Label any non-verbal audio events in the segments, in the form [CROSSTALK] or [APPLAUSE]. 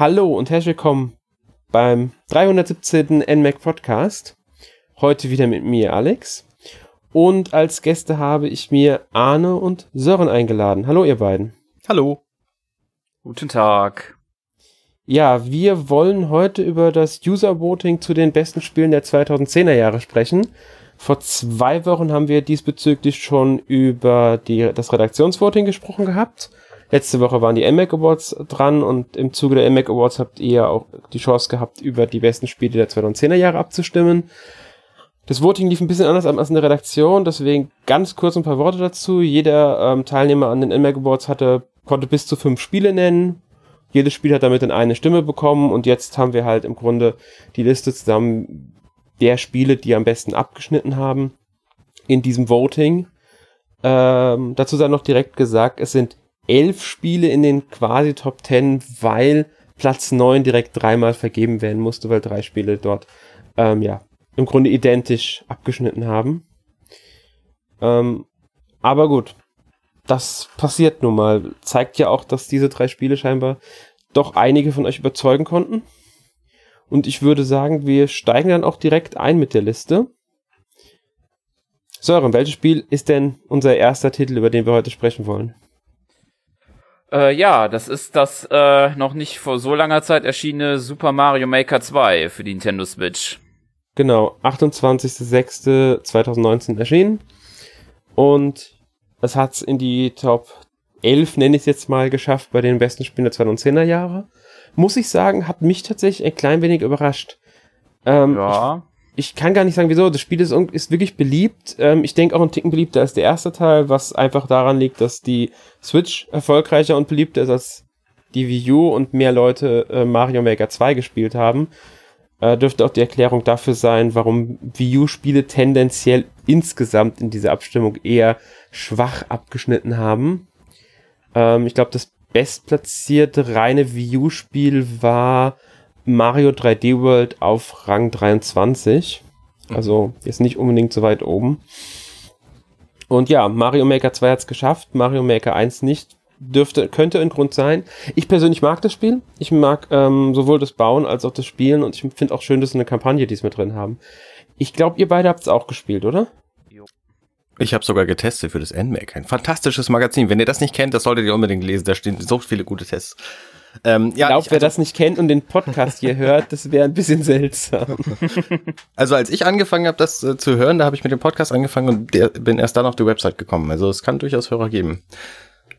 Hallo und herzlich willkommen beim 317. NMAC Podcast. Heute wieder mit mir, Alex. Und als Gäste habe ich mir Arne und Sören eingeladen. Hallo, ihr beiden. Hallo. Guten Tag. Ja, wir wollen heute über das User Voting zu den besten Spielen der 2010er Jahre sprechen. Vor zwei Wochen haben wir diesbezüglich schon über die, das Redaktionsvoting gesprochen gehabt. Letzte Woche waren die MAC Awards dran und im Zuge der MAC Awards habt ihr auch die Chance gehabt, über die besten Spiele der 2010er Jahre abzustimmen. Das Voting lief ein bisschen anders als in der Redaktion, deswegen ganz kurz ein paar Worte dazu. Jeder ähm, Teilnehmer an den NMAC Awards hatte, konnte bis zu fünf Spiele nennen. Jedes Spiel hat damit dann eine Stimme bekommen und jetzt haben wir halt im Grunde die Liste zusammen der Spiele, die am besten abgeschnitten haben in diesem Voting. Ähm, dazu sei noch direkt gesagt, es sind elf Spiele in den quasi Top Ten, weil Platz neun direkt dreimal vergeben werden musste, weil drei Spiele dort ähm, ja im Grunde identisch abgeschnitten haben. Ähm, aber gut, das passiert nun mal. Zeigt ja auch, dass diese drei Spiele scheinbar doch einige von euch überzeugen konnten. Und ich würde sagen, wir steigen dann auch direkt ein mit der Liste. Sören, welches Spiel ist denn unser erster Titel, über den wir heute sprechen wollen? Äh, ja, das ist das äh, noch nicht vor so langer Zeit erschienene Super Mario Maker 2 für die Nintendo Switch. Genau, 28.06.2019 erschienen. Und es hat es in die Top 11, nenne ich es jetzt mal, geschafft bei den besten Spielen der 2010er Jahre. Muss ich sagen, hat mich tatsächlich ein klein wenig überrascht. Ähm, ja ich kann gar nicht sagen, wieso. Das Spiel ist, ist wirklich beliebt. Ähm, ich denke auch ein Ticken beliebter als der erste Teil, was einfach daran liegt, dass die Switch erfolgreicher und beliebter ist als die Wii U und mehr Leute äh, Mario Maker 2 gespielt haben. Äh, dürfte auch die Erklärung dafür sein, warum Wii U-Spiele tendenziell insgesamt in dieser Abstimmung eher schwach abgeschnitten haben. Ähm, ich glaube, das bestplatzierte reine Wii U-Spiel war Mario 3D World auf Rang 23. Also ist nicht unbedingt so weit oben. Und ja, Mario Maker 2 hat es geschafft, Mario Maker 1 nicht. Dürfte, könnte ein Grund sein. Ich persönlich mag das Spiel. Ich mag ähm, sowohl das Bauen als auch das Spielen und ich finde auch schön, dass sie eine Kampagne diesmal drin haben. Ich glaube, ihr beide habt es auch gespielt, oder? Ich habe sogar getestet für das NMAC. Ein fantastisches Magazin. Wenn ihr das nicht kennt, das solltet ihr unbedingt lesen. Da stehen so viele gute Tests. Ähm, ja, ich glaube, wer also, das nicht kennt und den Podcast hier hört, das wäre ein bisschen seltsam. [LAUGHS] Also als ich angefangen habe, das äh, zu hören, da habe ich mit dem Podcast angefangen und der, bin erst dann auf die Website gekommen. Also es kann durchaus Hörer geben.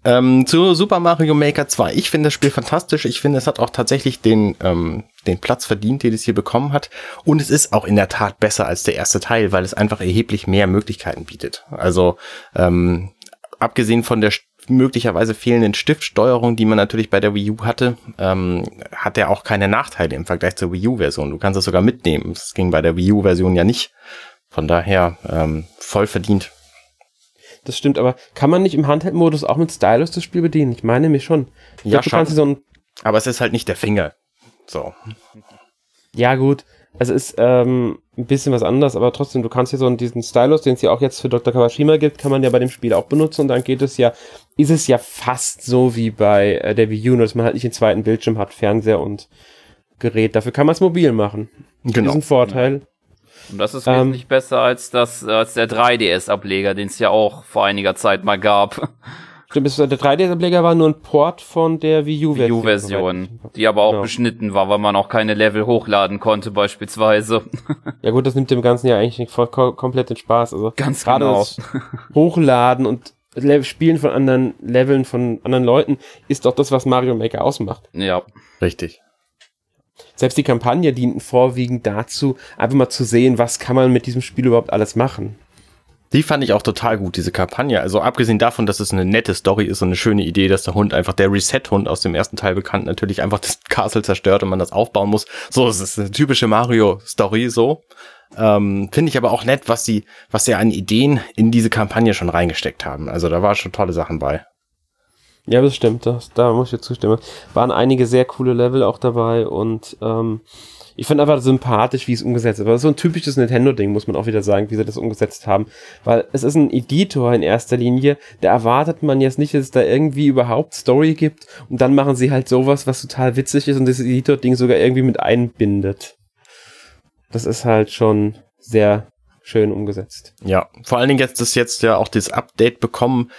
Ähm, zu Super Mario Maker 2. Ich finde das Spiel fantastisch. Ich finde, es hat auch tatsächlich den, ähm, den Platz verdient, den es hier bekommen hat. Und es ist auch in der Tat besser als der erste Teil, weil es einfach erheblich mehr Möglichkeiten bietet. Also ähm, abgesehen von der möglicherweise fehlenden Stiftsteuerung, die man natürlich bei der Wii U hatte, ähm, hat er auch keine Nachteile im Vergleich zur Wii U-Version. Du kannst es sogar mitnehmen. Das ging bei der Wii U-Version ja nicht. Von daher ähm, voll verdient. Das stimmt, aber kann man nicht im Handheld-Modus auch mit Stylus das Spiel bedienen? Ich meine mir schon. Ich ja, glaub, schon. So aber es ist halt nicht der Finger. So. Ja, gut. Es ist ähm, ein bisschen was anderes, aber trotzdem, du kannst hier so diesen Stylus, den es ja auch jetzt für Dr. Kawashima gibt, kann man ja bei dem Spiel auch benutzen und dann geht es ja, ist es ja fast so wie bei äh, der Wii U, nur dass man halt nicht den zweiten Bildschirm hat, Fernseher und Gerät. Dafür kann man es mobil machen. Genau. Das ist ein Vorteil. Und das ist ähm, wesentlich besser als das, als der 3DS-Ableger, den es ja auch vor einiger Zeit mal gab. Stimmt, der 3D-Ableger war nur ein Port von der Wii U-Version. Wii U-Version, die aber auch genau. beschnitten war, weil man auch keine Level hochladen konnte beispielsweise. [LAUGHS] Ja gut, das nimmt dem Ganzen ja eigentlich voll, komplett den Spaß. Also Ganz gerade genau. das Hochladen und Spielen von anderen Leveln von anderen Leuten ist doch das, was Mario Maker ausmacht. Ja. Richtig. Selbst die Kampagne dient vorwiegend dazu, einfach mal zu sehen, was kann man mit diesem Spiel überhaupt alles machen. Die fand ich auch total gut, diese Kampagne. Also abgesehen davon, dass es eine nette Story ist und eine schöne Idee, dass der Hund einfach, der Reset-Hund aus dem ersten Teil bekannt, natürlich einfach das Castle zerstört und man das aufbauen muss. So, es ist eine typische Mario-Story so. Ähm, Finde ich aber auch nett, was sie, was sie an Ideen in diese Kampagne schon reingesteckt haben. Also da waren schon tolle Sachen bei. Ja, das stimmt, das, da muss ich zustimmen. Waren einige sehr coole Level auch dabei und ähm, Ich fand einfach sympathisch, wie es umgesetzt ist. Aber so ein typisches Nintendo-Ding, muss man auch wieder sagen, wie sie das umgesetzt haben. Weil es ist ein Editor in erster Linie, da erwartet man jetzt nicht, dass es da irgendwie überhaupt Story gibt. Und dann machen sie halt sowas, was total witzig ist und das Editor-Ding sogar irgendwie mit einbindet. Das ist halt schon sehr schön umgesetzt. Ja, vor allen Dingen jetzt ist jetzt ja auch das Update bekommen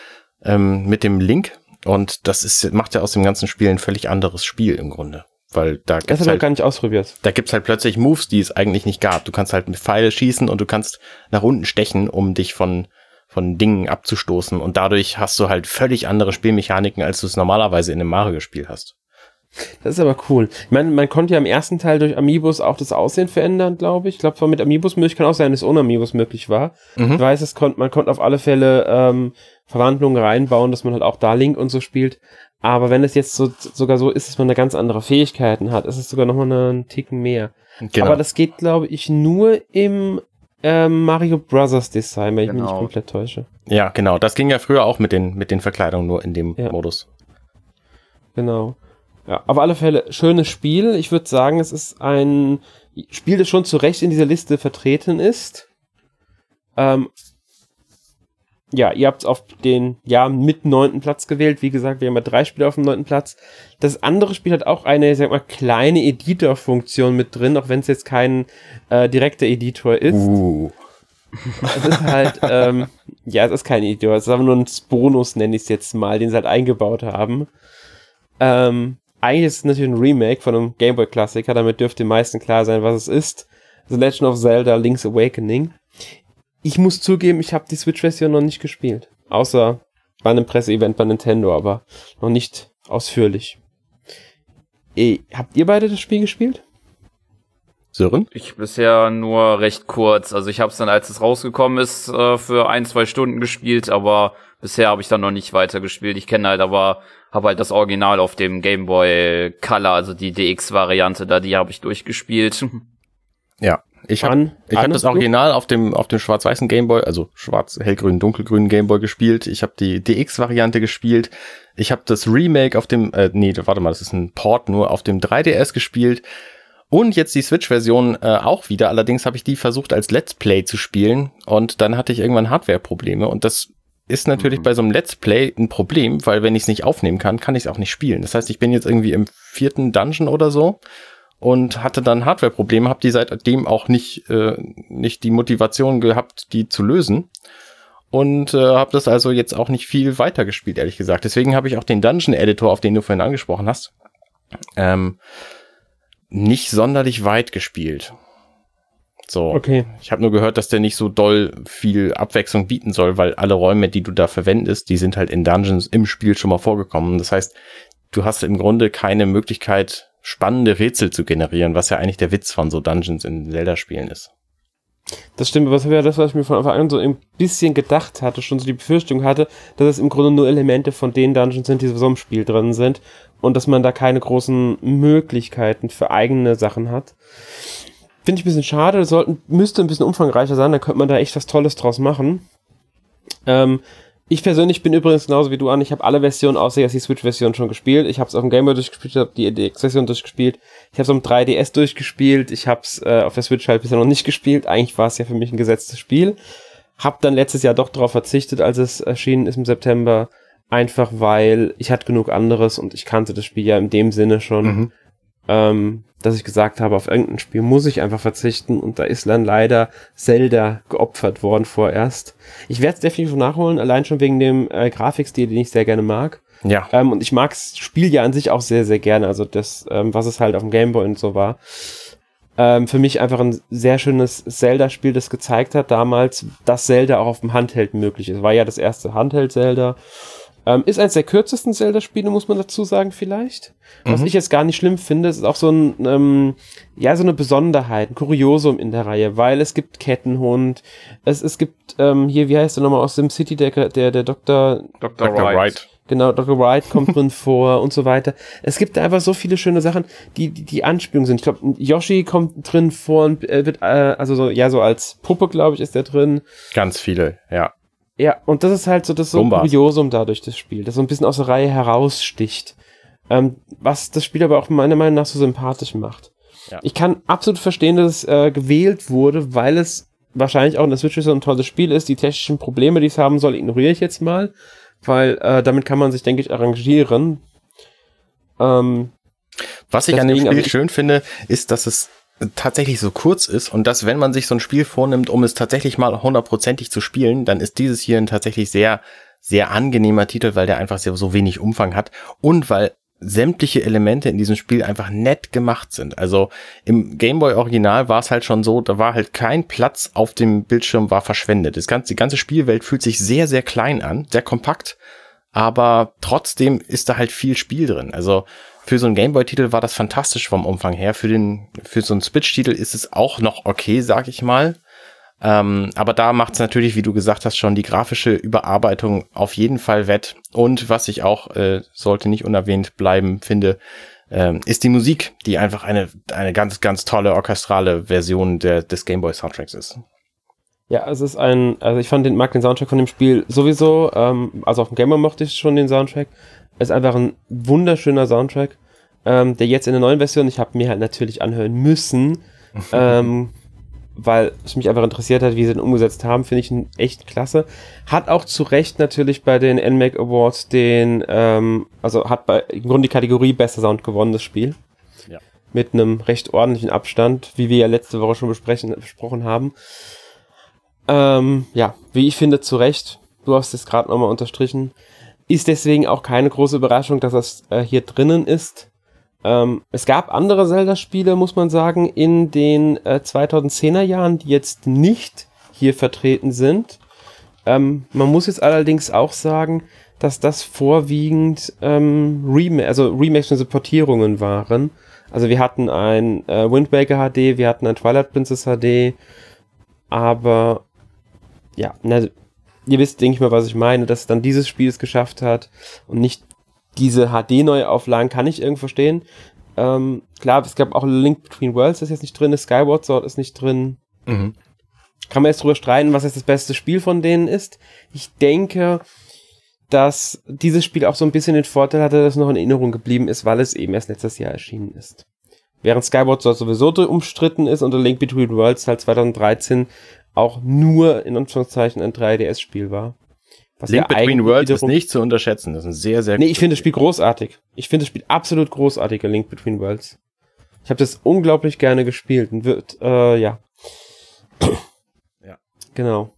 ähm, mit dem Link und das ist macht ja aus dem ganzen Spiel ein völlig anderes Spiel im Grunde, weil da Das gibt's habe ich halt, gar nicht ausprobiert. da gibt's halt plötzlich Moves, die es eigentlich nicht gab. Du kannst halt mit Pfeile schießen und du kannst nach unten stechen, um dich von von Dingen abzustoßen und dadurch hast du halt völlig andere Spielmechaniken, als du es normalerweise in einem Mario-Spiel hast. Das ist aber cool. Ich meine, man konnte ja im ersten Teil durch Amiibos auch das Aussehen verändern, glaube ich. Ich glaube, mit Amiibos möglich, kann auch sein, dass es ohne Amiibos möglich war. Mhm. Ich weiß, es konnt, man konnte auf alle Fälle ähm, Verwandlungen reinbauen, dass man halt auch da Link und so spielt. Aber wenn es jetzt so, sogar so ist, dass man da ganz andere Fähigkeiten hat, ist es sogar nochmal einen Ticken mehr. Genau. Aber das geht, glaube ich, nur im ähm, Mario Brothers Design, wenn ich mich nicht Genau. komplett täusche. ja, genau. Das ging ja früher auch mit den mit den Verkleidungen nur in dem Ja. Modus. Genau. Ja, auf alle Fälle schönes Spiel. Ich würde sagen, es ist ein Spiel, das schon zu Recht in dieser Liste vertreten ist. Ähm, ja, ihr habt es auf den ja mit neunten Platz gewählt. Wie gesagt, wir haben ja drei Spiele auf dem neunten Platz. Das andere Spiel hat auch eine, sag mal, kleine Editor-Funktion mit drin, auch wenn es jetzt kein äh, direkter Editor ist. Uh. Es ist halt, [LAUGHS] ähm, ja, es ist kein Editor, es ist aber nur ein Bonus, nenne ich es jetzt mal, den sie halt eingebaut haben. Ähm, eigentlich ist es natürlich ein Remake von einem Gameboy-Klassiker, damit dürfte den meisten klar sein, was es ist. The Legend of Zelda Link's Awakening. Ich muss zugeben, ich habe die Switch-Version noch nicht gespielt. Außer bei einem Presseevent bei Nintendo, aber noch nicht ausführlich. Eh, habt ihr beide das Spiel gespielt? Sören? Ich bisher nur recht kurz. Also ich habe es dann, als es rausgekommen ist, äh, für ein, zwei Stunden gespielt, aber bisher habe ich dann noch nicht weiter gespielt. Ich kenne halt aber, habe halt das Original auf dem Game Boy Color, also die DX-Variante da, die habe ich durchgespielt. [LAUGHS] Ja. Ich habe hab das Original auf dem auf dem schwarz-weißen Gameboy, also schwarz, hellgrün, dunkelgrünen Gameboy gespielt. Ich habe die DX-Variante gespielt. Ich habe das Remake auf dem, äh, nee, warte mal, das ist ein Port nur auf dem 3DS gespielt. Und jetzt die Switch-Version äh, auch wieder. Allerdings habe ich die versucht als Let's Play zu spielen und dann hatte ich irgendwann Hardware-Probleme und das ist natürlich Mhm. bei so einem Let's Play ein Problem, weil wenn ich es nicht aufnehmen kann, kann ich es auch nicht spielen. Das heißt, ich bin jetzt irgendwie im vierten Dungeon oder so und hatte dann Hardware-Probleme, habe die seitdem auch nicht äh, nicht die Motivation gehabt, die zu lösen und äh, habe das also jetzt auch nicht viel weiter gespielt, ehrlich gesagt. Deswegen habe ich auch den Dungeon Editor, auf den du vorhin angesprochen hast, ähm, nicht sonderlich weit gespielt. So. Okay. Ich habe nur gehört, dass der nicht so doll viel Abwechslung bieten soll, weil alle Räume, die du da verwendest, die sind halt in Dungeons im Spiel schon mal vorgekommen. Das heißt, du hast im Grunde keine Möglichkeit, spannende Rätsel zu generieren, was ja eigentlich der Witz von so Dungeons in Zelda-Spielen ist. Das stimmt, aber das ja das, was ich mir von Anfang an so ein bisschen gedacht hatte, schon so die Befürchtung hatte, dass es im Grunde nur Elemente von den Dungeons sind, die so im Spiel drin sind und dass man da keine großen Möglichkeiten für eigene Sachen hat. Finde ich ein bisschen schade, sollten, müsste ein bisschen umfangreicher sein, dann könnte man da echt was Tolles draus machen. Ähm, ich persönlich bin übrigens genauso wie du an. Ich habe alle Versionen außer jetzt die Switch-Version schon gespielt. Ich habe es auf dem Game Boy durchgespielt, ich habe die DX-Version durchgespielt. Ich habe es dem 3DS durchgespielt. Ich habe es äh, auf der Switch halt bisher noch nicht gespielt. Eigentlich war es ja für mich ein gesetztes Spiel. Hab dann letztes Jahr doch darauf verzichtet, als es erschienen ist im September. Einfach weil ich hatte genug anderes und ich kannte das Spiel ja in dem Sinne schon, Mhm. Ähm, dass ich gesagt habe, auf irgendein Spiel muss ich einfach verzichten und da ist dann leider Zelda geopfert worden vorerst. Ich werde es definitiv nachholen, allein schon wegen dem äh, Grafikstil, den ich sehr gerne mag. Ja, Ähm, und ich mag das Spiel ja an sich auch sehr, sehr gerne. Also das, ähm, was es halt auf dem Gameboy und so war. Ähm, für mich einfach ein sehr schönes Zelda-Spiel, das gezeigt hat damals, dass Zelda auch auf dem Handheld möglich ist. War ja das erste Handheld-Zelda. Ähm, ist eines der kürzesten Zelda-Spiele, muss man dazu sagen, vielleicht. Was Mhm. ich jetzt gar nicht schlimm finde, ist auch so ein, ähm, ja, so eine Besonderheit, ein Kuriosum in der Reihe, weil es gibt Kettenhund, es, es gibt, ähm, hier, wie heißt der nochmal aus SimCity, der, der, der Dr. Dr. Dr. Wright. Wright. Genau, Dr. Wright kommt drin [LAUGHS] vor und so weiter. Es gibt da einfach so viele schöne Sachen, die die, die Anspielungen sind. Ich glaube, Yoshi kommt drin vor und äh, wird, äh, also so, ja, so als Puppe, glaube ich, ist der drin. Ganz viele, ja. Ja, und das ist halt so das so. Kuriosum dadurch, das Spiel, das so ein bisschen aus der Reihe heraussticht. Ähm, was das Spiel aber auch meiner Meinung nach so sympathisch macht. Ja. Ich kann absolut verstehen, dass es äh, gewählt wurde, weil es wahrscheinlich auch in der Switch so ein tolles Spiel ist. Die technischen Probleme, die es haben soll, ignoriere ich jetzt mal, weil äh, damit kann man sich, denke ich, arrangieren. Ähm, Was ich an dem Spiel schön finde, ist, dass es tatsächlich so kurz ist und dass, wenn man sich so ein Spiel vornimmt, um es tatsächlich mal hundertprozentig zu spielen, dann ist dieses hier ein tatsächlich sehr, sehr angenehmer Titel, weil der einfach so wenig Umfang hat und weil sämtliche Elemente in diesem Spiel einfach nett gemacht sind. Also im Gameboy Original war es halt schon so, da war halt kein Platz auf dem Bildschirm war verschwendet. Das ganze, die ganze Spielwelt fühlt sich sehr, sehr klein an, sehr kompakt, aber trotzdem ist da halt viel Spiel drin. Also für so einen Gameboy-Titel war das fantastisch vom Umfang her. Für den, für so einen Switch-Titel ist es auch noch okay, sag ich mal. Ähm, aber da macht es natürlich, wie du gesagt hast, schon die grafische Überarbeitung auf jeden Fall wett. Und was ich auch, äh, sollte nicht unerwähnt bleiben, finde, ähm, ist die Musik, die einfach eine, eine ganz, ganz tolle orchestrale Version der, des Gameboy Soundtracks ist. Ja, es ist ein, also ich fand den, mag den Soundtrack von dem Spiel sowieso, ähm, also auf dem Gameboy mochte ich schon den Soundtrack. Es ist einfach ein wunderschöner Soundtrack, ähm, der jetzt in der neuen Version, ich habe mir halt natürlich anhören müssen, [LAUGHS] ähm, weil es mich einfach interessiert hat, wie sie den umgesetzt haben, finde ich ihn echt klasse. Hat auch zu Recht natürlich bei den NMAC Awards den, ähm, also hat bei, im Grunde die Kategorie Bester Sound gewonnen, das Spiel. Ja. Mit einem recht ordentlichen Abstand, wie wir ja letzte Woche schon besprechen, besprochen haben. Ähm, ja, wie ich finde, zu Recht. Du hast es gerade nochmal unterstrichen. Ist deswegen auch keine große Überraschung, dass das äh, hier drinnen ist. Ähm, es gab andere Zelda-Spiele, muss man sagen, in den äh, 2010er Jahren, die jetzt nicht hier vertreten sind. Ähm, man muss jetzt allerdings auch sagen, dass das vorwiegend ähm, Rem also Remakes und Portierungen waren. Also wir hatten ein äh, Wind Waker HD, wir hatten ein Twilight Princess HD, aber ja, na, ihr wisst, denke ich mal, was ich meine, dass dann dieses Spiel es geschafft hat und nicht diese HD-Neuauflagen kann ich irgendwo verstehen. Ähm, klar, es gab auch Link Between Worlds, das jetzt nicht drin ist, Skyward Sword ist nicht drin. Mhm. Kann man jetzt drüber streiten, was jetzt das beste Spiel von denen ist. Ich denke, dass dieses Spiel auch so ein bisschen den Vorteil hatte, dass es noch in Erinnerung geblieben ist, weil es eben erst letztes Jahr erschienen ist. Während Skyward Sword sowieso umstritten ist und The Link Between Worlds halt 2013 auch nur in Anführungszeichen ein 3DS-Spiel war. Was Link Between Worlds ist nicht zu unterschätzen. Das ist ein sehr, sehr Nee, ich finde das Spiel großartig. Ich finde das Spiel absolut großartig, Link Between Worlds. Ich habe das unglaublich gerne gespielt und wird, äh, ja. [CLEARS THROAT] ja. Genau.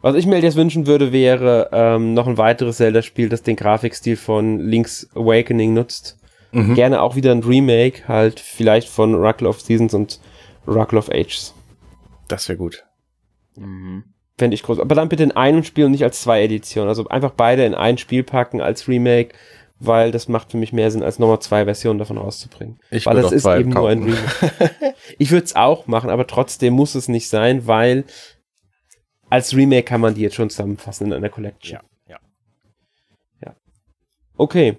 Was ich mir jetzt wünschen würde, wäre ähm, noch ein weiteres Zelda-Spiel, das den Grafikstil von Link's Awakening nutzt. Mhm. Gerne auch wieder ein Remake, halt vielleicht von Oracle of Seasons und Oracle of Ages. Das wäre gut. Mhm. Fände ich groß. Aber dann bitte in einem Spiel und nicht als zwei Editionen. Also einfach beide in ein Spiel packen als Remake, weil das macht für mich mehr Sinn, als nochmal zwei Versionen davon rauszubringen. Ich weil das ist eben kaufen. nur ein Remake. [LAUGHS] ich würde es auch machen, aber trotzdem muss es nicht sein, weil als Remake kann man die jetzt schon zusammenfassen in einer Collection. Ja, ja. Ja. Okay.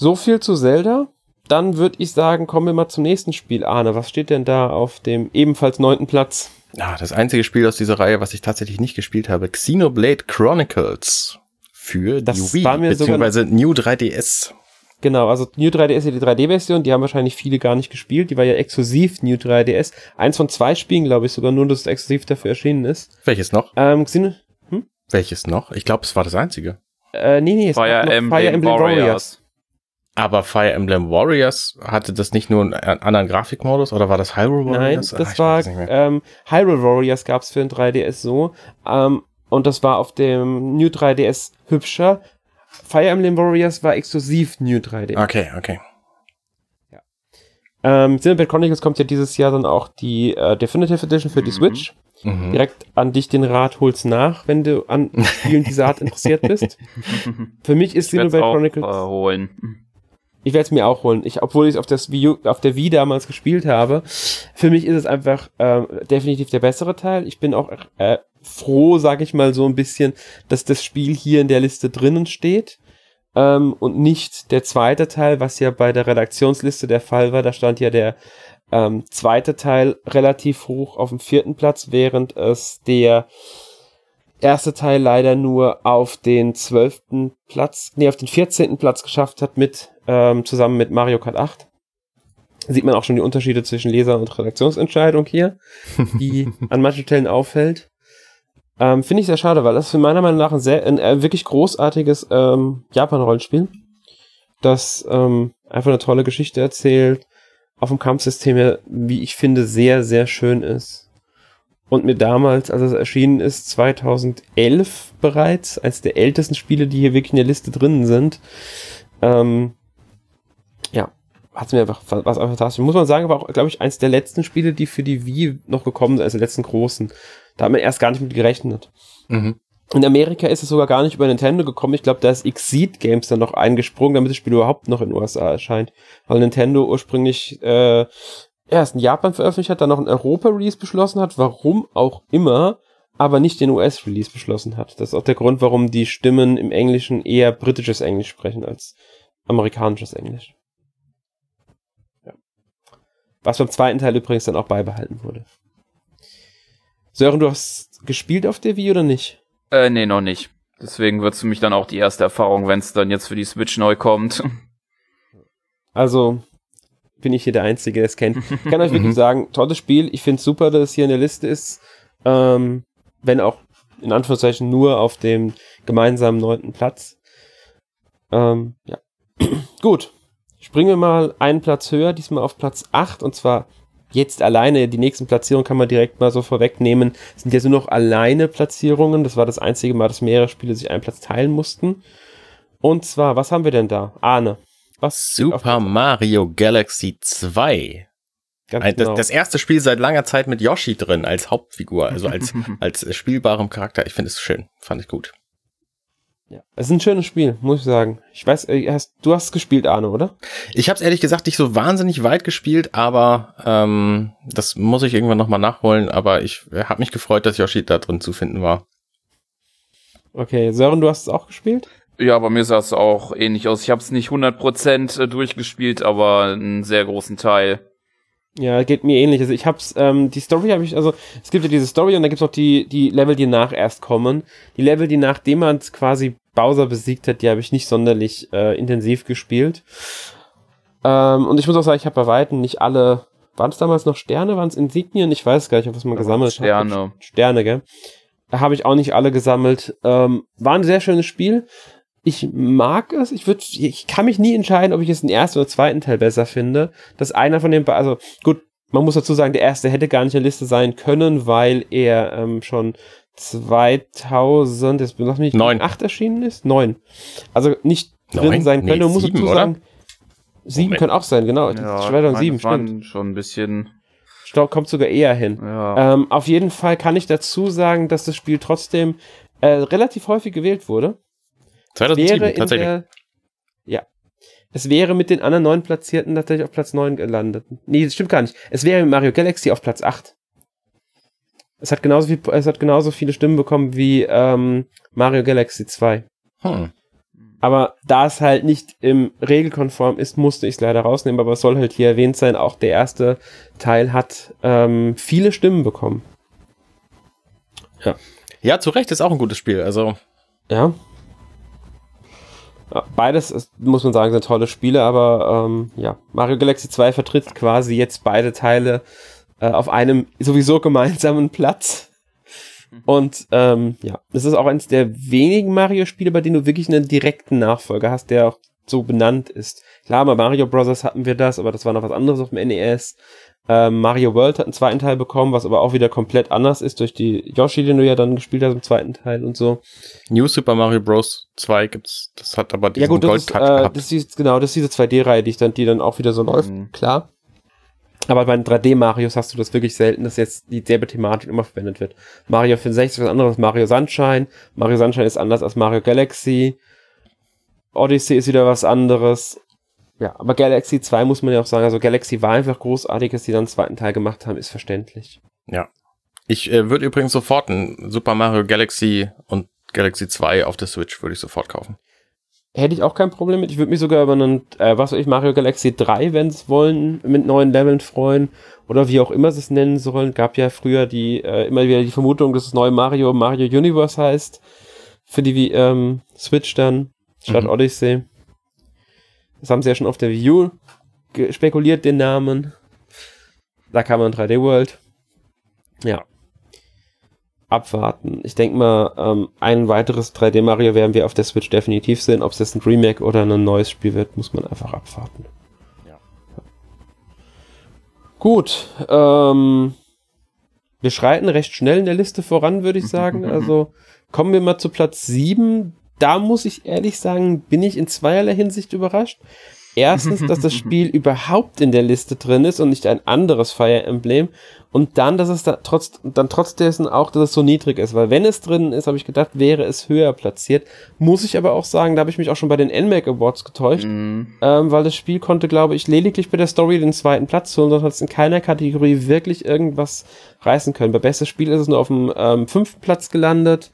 So viel zu Zelda. Dann würde ich sagen, kommen wir mal zum nächsten Spiel. Arne, was steht denn da auf dem ebenfalls neunten Platz? Ah, das einzige Spiel aus dieser Reihe, was ich tatsächlich nicht gespielt habe, Xenoblade Chronicles für das die Wii, war mir beziehungsweise New 3DS. Genau, also New 3DS ist die 3D-Version, die haben wahrscheinlich viele gar nicht gespielt, die war ja exklusiv New 3DS. Eins von zwei Spielen, glaube ich, sogar nur, dass es exklusiv dafür erschienen ist. Welches noch? Ähm, Xeno hm? Welches noch? Ich glaube, es war das einzige. Äh, nee, nee, es Fire, Emblem, Fire Emblem Warriors. Warriors. Aber Fire Emblem Warriors hatte das nicht nur einen anderen Grafikmodus oder war das Hyrule Warriors? Nein, das Ach, war ähm, Hyrule Warriors gab es für den 3DS so ähm, und das war auf dem New 3DS hübscher. Fire Emblem Warriors war exklusiv New 3DS. Okay, okay. Ja. Ähm, Xenoblade Chronicles kommt ja dieses Jahr dann auch die äh, Definitive Edition für die mhm. Switch. Mhm. Direkt an dich den Rat holst nach, wenn du an [LAUGHS] Spielen dieser Art interessiert bist. [LAUGHS] Für mich ist Xenoblade Chronicles. Auch, äh, holen. Ich werde es mir auch holen. Ich, obwohl ich es auf, auf der Wii damals gespielt habe. Für mich ist es einfach äh, definitiv der bessere Teil. Ich bin auch äh, froh, sage ich mal so ein bisschen, dass das Spiel hier in der Liste drinnen steht. Ähm, und nicht der zweite Teil, was ja bei der Redaktionsliste der Fall war. Da stand ja der ähm, zweite Teil relativ hoch auf dem vierten Platz, während es der erste Teil leider nur auf den zwölften Platz, nee, auf den vierzehnten Platz geschafft hat mit, ähm, zusammen mit Mario Kart 8. Sieht man auch schon die Unterschiede zwischen Leser- und Redaktionsentscheidung hier, [LAUGHS] die an manchen Stellen auffällt. Ähm, Finde ich sehr schade, weil das für meiner Meinung nach ein, sehr, ein, ein wirklich großartiges ähm, Japan-Rollenspiel, das ähm, einfach eine tolle Geschichte erzählt, auf dem Kampfsystem her, wie ich finde, sehr, sehr schön ist. Und mir damals, als es erschienen ist, 2011 bereits, als der ältesten Spiele, die hier wirklich in der Liste drin sind, ähm, hat es mir einfach, was einfach fantastisch. Muss man sagen, aber auch, glaube ich, eins der letzten Spiele, die für die Wii noch gekommen sind, also der letzten großen. Da hat man erst gar nicht mit gerechnet. Mhm. In Amerika ist es sogar gar nicht über Nintendo gekommen. Ich glaube, da ist Exceed Games dann noch eingesprungen, damit das Spiel überhaupt noch in den USA erscheint. Weil Nintendo ursprünglich äh, erst in Japan veröffentlicht hat, dann noch ein Europa-Release beschlossen hat, warum auch immer, aber nicht den US-Release beschlossen hat. Das ist auch der Grund, warum die Stimmen im Englischen eher britisches Englisch sprechen als amerikanisches Englisch. Was beim zweiten Teil übrigens dann auch beibehalten wurde. Sören, du hast gespielt auf der Wii oder nicht? Äh, nee, noch nicht. Deswegen wird's für mich dann auch die erste Erfahrung, wenn es dann jetzt für die Switch neu kommt. Also bin ich hier der Einzige, der es kennt. Ich [LAUGHS] kann euch wirklich sagen, tolles Spiel. Ich finde es super, dass es hier in der Liste ist. Ähm, wenn auch in Anführungszeichen nur auf dem gemeinsamen neunten Platz. Ähm, ja. [CLEARS THROAT] Gut. Springen wir mal einen Platz höher, diesmal auf Platz 8 und zwar jetzt alleine, die nächsten Platzierungen kann man direkt mal so vorwegnehmen, sind ja so noch alleine Platzierungen. Das war das einzige Mal, dass mehrere Spiele sich einen Platz teilen mussten. Und zwar, was haben wir denn da? Ahne. Was Super Mario Galaxy 2. Ganz Ein, genau. das, das erste Spiel seit langer Zeit mit Yoshi drin als Hauptfigur, also als, [LAUGHS] als spielbarem Charakter. Ich finde es schön. Fand ich gut. Ja. Es ist ein schönes Spiel, muss ich sagen. Ich weiß, äh, hast, du hast es gespielt, Arne, oder? Ich habe es ehrlich gesagt nicht so wahnsinnig weit gespielt, aber ähm, das muss ich irgendwann nochmal nachholen. Aber ich habe mich gefreut, dass Yoshi da drin zu finden war. Okay, Sören, du hast es auch gespielt? ja, bei mir sah es auch ähnlich aus. Ich habe es nicht 100% durchgespielt, aber einen sehr großen Teil. Ja, geht mir ähnlich. Also ich hab's, ähm, die Story habe ich, also es gibt ja diese Story und dann gibt's noch die, die Level, die nach erst kommen. Die Level, die nachdem man quasi Bowser besiegt hat, die habe ich nicht sonderlich äh, intensiv gespielt. Ähm, und ich muss auch sagen, ich habe bei Weitem nicht alle, waren es damals noch Sterne, waren es Insignien? Ich weiß gar nicht, was man Da gesammelt hat. Sterne. Sterne, gell? Da habe ich auch nicht alle gesammelt. Ähm, war ein sehr schönes Spiel. Ich mag es. Ich würde, ich kann mich nie entscheiden, ob ich es den ersten oder zweiten Teil besser finde. Dass einer von den, be- also gut, man muss dazu sagen, der erste hätte gar nicht in der Liste sein können, weil er ähm, schon 2000, jetzt lass mich Neun. 8 erschienen ist? 9. Also nicht drin Neun? sein Nee, könnte. Man muss sieben, dazu oder? sagen, 7 Moment. können auch sein, genau. Ja, 2007, das waren stimmt. schon ein bisschen. Stopp, kommt sogar eher hin. Ja. Ähm, auf jeden Fall kann ich dazu sagen, dass das Spiel trotzdem äh, relativ häufig gewählt wurde. 2007 wäre tatsächlich. der. Ja. Es wäre mit den anderen neun Platzierten tatsächlich auf Platz 9 gelandet. Nee, das stimmt gar nicht. Es wäre mit Mario Galaxy auf Platz 8. Es hat genauso, viel, es hat genauso viele Stimmen bekommen wie ähm, Mario Galaxy 2. Hm. Aber da es halt nicht im Regelkonform ist, musste ich es leider rausnehmen. Aber es soll halt hier erwähnt sein, auch der erste Teil hat ähm, viele Stimmen bekommen. Ja, zu Recht ist auch ein gutes Spiel. Also Ja. Beides, ist, muss man sagen, sind tolle Spiele, aber ähm, ja, Mario Galaxy 2 vertritt quasi jetzt beide Teile äh, auf einem sowieso gemeinsamen Platz. Und ähm, ja, es ist auch eines der wenigen Mario-Spiele, bei denen du wirklich einen direkten Nachfolger hast, der auch so benannt ist. Klar, bei Mario Bros. hatten wir das, aber das war noch was anderes auf dem NES. Ähm, Mario World hat einen zweiten Teil bekommen, was aber auch wieder komplett anders ist durch die Yoshi, den du ja dann gespielt hast im zweiten Teil und so. New Super Mario Bros. 2 gibt's. Das hat aber diesen Ja gut, das ist, äh, das ist genau, das ist diese 2D-Reihe, die, dann, die dann auch wieder so läuft, Mhm. klar. Aber bei den 3D-Marios hast du das wirklich selten, dass jetzt dieselbe Thematik immer verwendet wird. Mario 64 ist was anderes als Mario Sunshine. Mario Sunshine ist anders als Mario Galaxy. Odyssey ist wieder was anderes. Ja, aber Galaxy 2 muss man ja auch sagen, also Galaxy war einfach großartig, dass die dann einen zweiten Teil gemacht haben, ist verständlich. Ja. Ich äh, würde übrigens sofort ein Super Mario Galaxy und Galaxy 2 auf der Switch würde ich sofort kaufen. Hätte ich auch kein Problem mit. Ich würde mich sogar über einen, äh, was weiß ich, Mario Galaxy 3, wenn es wollen, mit neuen Leveln freuen. Oder wie auch immer sie es nennen sollen. Gab ja früher die, äh, immer wieder die Vermutung, dass das neue Mario Mario Universe heißt. Für die wie, ähm, Switch dann, statt Mhm. Odyssey. Das haben sie ja schon auf der Wii U spekuliert den Namen. Da kam man 3D World. Ja. Abwarten. Ich denke mal, ähm, ein weiteres 3D Mario werden wir auf der Switch definitiv sehen. Ob es jetzt ein Remake oder ein neues Spiel wird, muss man einfach abwarten. Ja. Gut. Ähm, wir schreiten recht schnell in der Liste voran, würde ich sagen. [LAUGHS] Also kommen wir mal zu Platz 7. Da muss ich ehrlich sagen, bin ich in zweierlei Hinsicht überrascht. Erstens, dass das [LAUGHS] Spiel überhaupt in der Liste drin ist und nicht ein anderes Fire Emblem. Und dann, dass es da trotz, dann trotz dessen auch, dass es so niedrig ist. Weil wenn es drin ist, habe ich gedacht, wäre es höher platziert. Muss ich aber auch sagen, da habe ich mich auch schon bei den NMAC Awards getäuscht. Mhm. Ähm, weil das Spiel konnte, glaube ich, lediglich bei der Story den zweiten Platz holen, sondern hat es in keiner Kategorie wirklich irgendwas reißen können. Bei bestes Spiel ist es nur auf dem ähm, fünften Platz gelandet.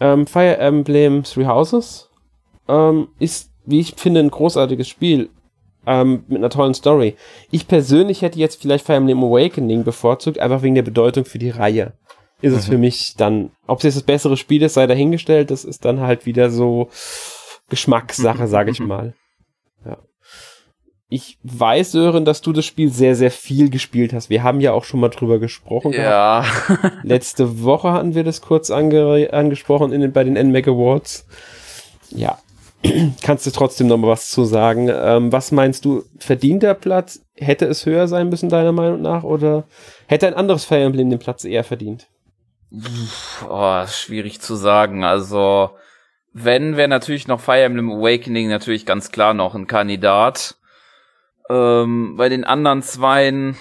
Ähm, Fire Emblem Three Houses ähm, ist wie ich finde, ein großartiges Spiel ähm, mit einer tollen Story. Ich persönlich hätte jetzt vielleicht Fire Emblem Awakening bevorzugt, einfach wegen der Bedeutung für die Reihe. Ist mhm. es für mich dann, ob es jetzt das bessere Spiel ist, sei dahingestellt, das ist dann halt wieder so Geschmackssache, [LAUGHS] sage ich mal. Ja. Ich weiß, Sören, dass du das Spiel sehr, sehr viel gespielt hast. Wir haben ja auch schon mal drüber gesprochen. Ja. [LAUGHS] Letzte Woche hatten wir das kurz ange angesprochen in den, bei den NMAC Awards. Ja, [CLEARS THROAT] kannst du trotzdem noch mal was zu sagen. Ähm, was meinst du, verdient der Platz? Hätte es höher sein müssen, deiner Meinung nach? Oder hätte ein anderes Fire Emblem den Platz eher verdient? Oh, schwierig zu sagen. Also, wenn, wäre natürlich noch Fire Emblem Awakening natürlich ganz klar noch ein Kandidat. Ähm, bei den anderen zweien,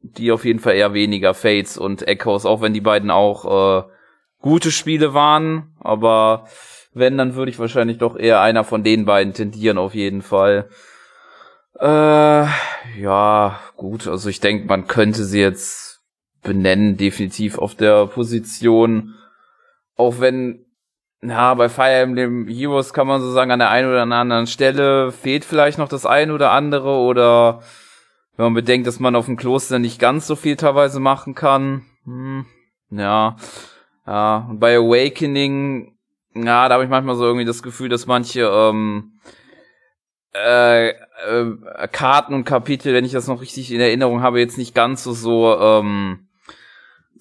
die auf jeden Fall eher weniger Fates und Echoes, auch wenn die beiden auch äh, gute Spiele waren, aber wenn, dann würde ich wahrscheinlich doch eher einer von den beiden tendieren, auf jeden Fall. Äh, ja, gut, also ich denke, man könnte sie jetzt benennen, definitiv auf der Position. Auch wenn, na, bei Fire Emblem Heroes kann man so sagen, an der einen oder anderen Stelle fehlt vielleicht noch das eine oder andere oder wenn man bedenkt, dass man auf dem Kloster nicht ganz so viel teilweise machen kann. Hm, ja. Ja, und bei Awakening ja, da habe ich manchmal so irgendwie das Gefühl, dass manche ähm, äh, äh, Karten und Kapitel, wenn ich das noch richtig in Erinnerung habe, jetzt nicht ganz so so ähm,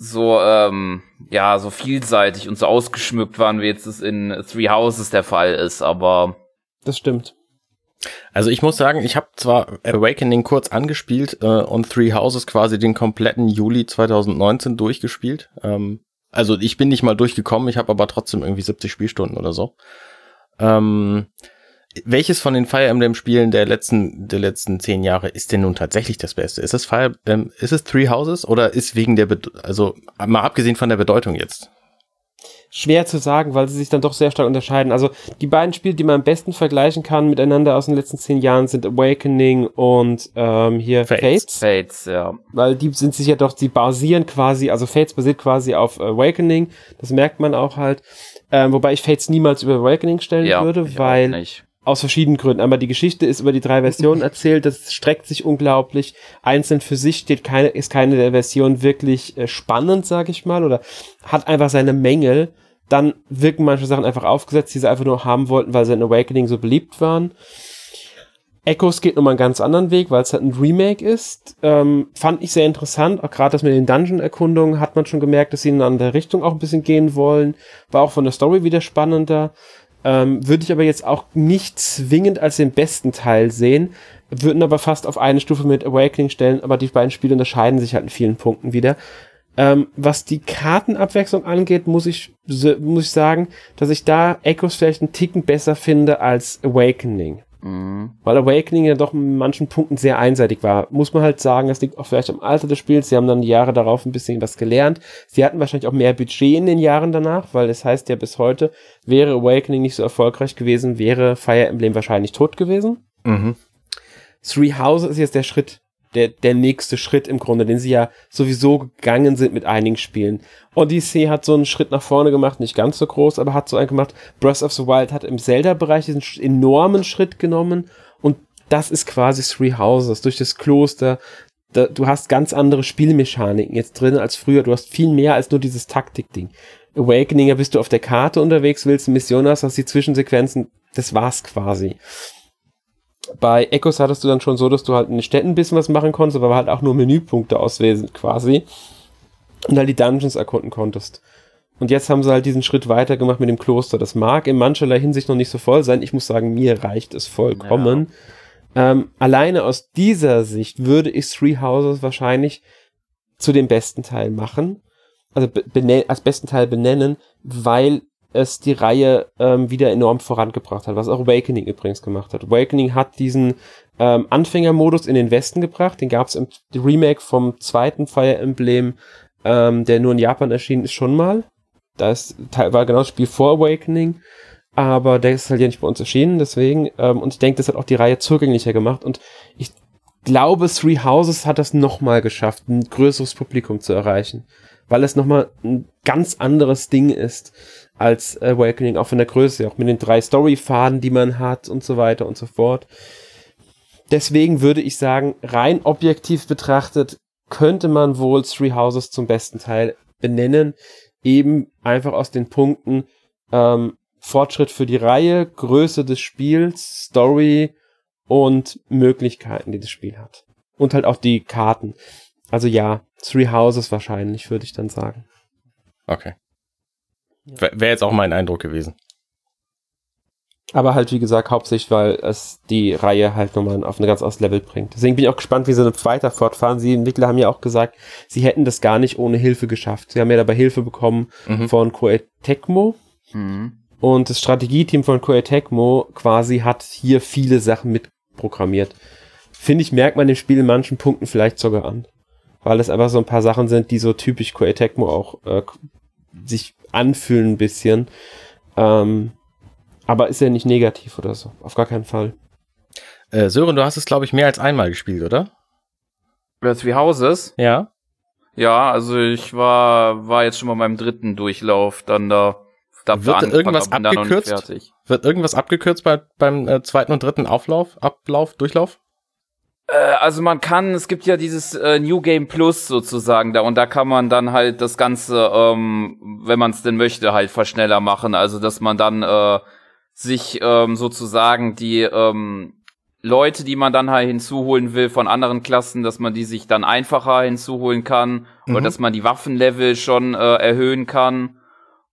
so ähm, ja so vielseitig und so ausgeschmückt waren, wie jetzt es in Three Houses der Fall ist. Aber das stimmt. Also ich muss sagen, ich habe zwar Awakening kurz angespielt äh, und Three Houses quasi den kompletten Juli 2019 durchgespielt. Ähm, also ich bin nicht mal durchgekommen, ich habe aber trotzdem irgendwie 70 Spielstunden oder so. Ähm, welches von den Fire Emblem Spielen der letzten der letzten zehn Jahre ist denn nun tatsächlich das Beste? Ist es Fire ähm, ist es Three Houses oder ist wegen der Be also mal abgesehen von der Bedeutung jetzt? schwer zu sagen, weil sie sich dann doch sehr stark unterscheiden. Also die beiden Spiele, die man am besten vergleichen kann miteinander aus den letzten zehn Jahren, sind Awakening und ähm, hier Fates. Fates, Fates ja. Weil die sind sich ja doch, die basieren quasi, also Fates basiert quasi auf Awakening. Das merkt man auch halt. Ähm, wobei ich Fates niemals über Awakening stellen ja, würde, weil aus verschiedenen Gründen. Einmal die Geschichte ist über die drei Versionen erzählt, das streckt sich unglaublich. Einzeln für sich steht keine, ist keine der Versionen wirklich äh, spannend, sag ich mal, oder hat einfach seine Mängel. Dann wirken manche Sachen einfach aufgesetzt, die sie einfach nur haben wollten, weil sie in Awakening so beliebt waren. Echoes geht nochmal einen ganz anderen Weg, weil es halt ein Remake ist. Ähm, fand ich sehr interessant. Auch gerade das mit den Dungeon-Erkundungen hat man schon gemerkt, dass sie in eine andere Richtung auch ein bisschen gehen wollen. War auch von der Story wieder spannender. Ähm, Würde ich aber jetzt auch nicht zwingend als den besten Teil sehen. Würden aber fast auf eine Stufe mit Awakening stellen, aber die beiden Spiele unterscheiden sich halt in vielen Punkten wieder. Ähm, was die Kartenabwechslung angeht, muss ich, muss ich sagen, dass ich da Echoes vielleicht einen Ticken besser finde als Awakening. Mhm. Weil Awakening ja doch in manchen Punkten sehr einseitig war. Muss man halt sagen, das liegt auch vielleicht am Alter des Spiels. Sie haben dann die Jahre darauf ein bisschen was gelernt. Sie hatten wahrscheinlich auch mehr Budget in den Jahren danach, weil das heißt ja bis heute, wäre Awakening nicht so erfolgreich gewesen, wäre Fire Emblem wahrscheinlich tot gewesen. Mhm. Three Houses ist jetzt der Schritt der, der nächste Schritt im Grunde, den sie ja sowieso gegangen sind mit einigen Spielen. Odyssey hat so einen Schritt nach vorne gemacht, nicht ganz so groß, aber hat so einen gemacht. Breath of the Wild hat im Zelda-Bereich diesen enormen Schritt genommen und das ist quasi Three Houses durch das Kloster. Da, du hast ganz andere Spielmechaniken jetzt drin als früher. Du hast viel mehr als nur dieses Taktik-Ding. Awakening, da bist du auf der Karte unterwegs, willst eine Mission hast, hast die Zwischensequenzen, das war's quasi. Bei Echos hattest du dann schon so, dass du halt in den Städten ein bisschen was machen konntest, aber halt auch nur Menüpunkte auswählen quasi. Und halt die Dungeons erkunden konntest. Und jetzt haben sie halt diesen Schritt weiter gemacht mit dem Kloster. Das mag in mancherlei Hinsicht noch nicht so voll sein. Ich muss sagen, mir reicht es vollkommen. Ja. Ähm, alleine aus dieser Sicht würde ich Three Houses wahrscheinlich zu dem besten Teil machen. Also als besten Teil benennen, weil es die Reihe ähm, wieder enorm vorangebracht hat, was auch Awakening übrigens gemacht hat. Awakening hat diesen ähm, Anfängermodus in den Westen gebracht, den gab es im Remake vom zweiten Fire Emblem, ähm, der nur in Japan erschienen ist, schon mal. Das war genau das Spiel vor Awakening, aber der ist halt ja nicht bei uns erschienen, deswegen, ähm, und ich denke, das hat auch die Reihe zugänglicher gemacht und ich glaube, Three Houses hat das nochmal geschafft, ein größeres Publikum zu erreichen, weil es nochmal ein ganz anderes Ding ist als Awakening, auch von der Größe, auch mit den drei Storyfaden, die man hat und so weiter und so fort. Deswegen würde ich sagen, rein objektiv betrachtet, könnte man wohl Three Houses zum besten Teil benennen. Eben einfach aus den Punkten ähm, Fortschritt für die Reihe, Größe des Spiels, Story und Möglichkeiten, die das Spiel hat. Und halt auch die Karten. Also ja, Three Houses wahrscheinlich, würde ich dann sagen. Okay. Wäre jetzt auch mein Eindruck gewesen. Aber halt, wie gesagt, hauptsächlich, weil es die Reihe halt nochmal auf ein ganz anderes Level bringt. Deswegen bin ich auch gespannt, wie sie weiter fortfahren. Sie Entwickler haben ja auch gesagt, sie hätten das gar nicht ohne Hilfe geschafft. Sie haben ja dabei Hilfe bekommen mhm. von Koei Tecmo. Mhm. Und das Strategieteam von Koei Tecmo quasi hat hier viele Sachen mitprogrammiert. Finde ich, merkt man dem Spiel in manchen Punkten vielleicht sogar an. Weil es einfach so ein paar Sachen sind, die so typisch Koei Tecmo auch äh, sich anfühlen ein bisschen. Ähm, aber ist ja nicht negativ oder so. Auf gar keinen Fall. Äh, Sören, du hast es, glaube ich, mehr als einmal gespielt, oder? Wer Three Houses? Ja. Ja, also ich war, war jetzt schon mal beim dritten Durchlauf, dann da. da Wird irgendwas abgekürzt? Wird irgendwas abgekürzt bei, beim äh, zweiten und dritten Auflauf, Ablauf, Durchlauf? Äh, also man kann, es gibt ja dieses äh, New Game Plus sozusagen da und da kann man dann halt das Ganze, ähm, wenn man es denn möchte, halt verschneller machen. Also dass man dann äh, sich ähm, sozusagen die ähm, Leute, die man dann halt hinzuholen will von anderen Klassen, dass man die sich dann einfacher hinzuholen kann mhm. oder dass man die Waffenlevel schon äh, erhöhen kann.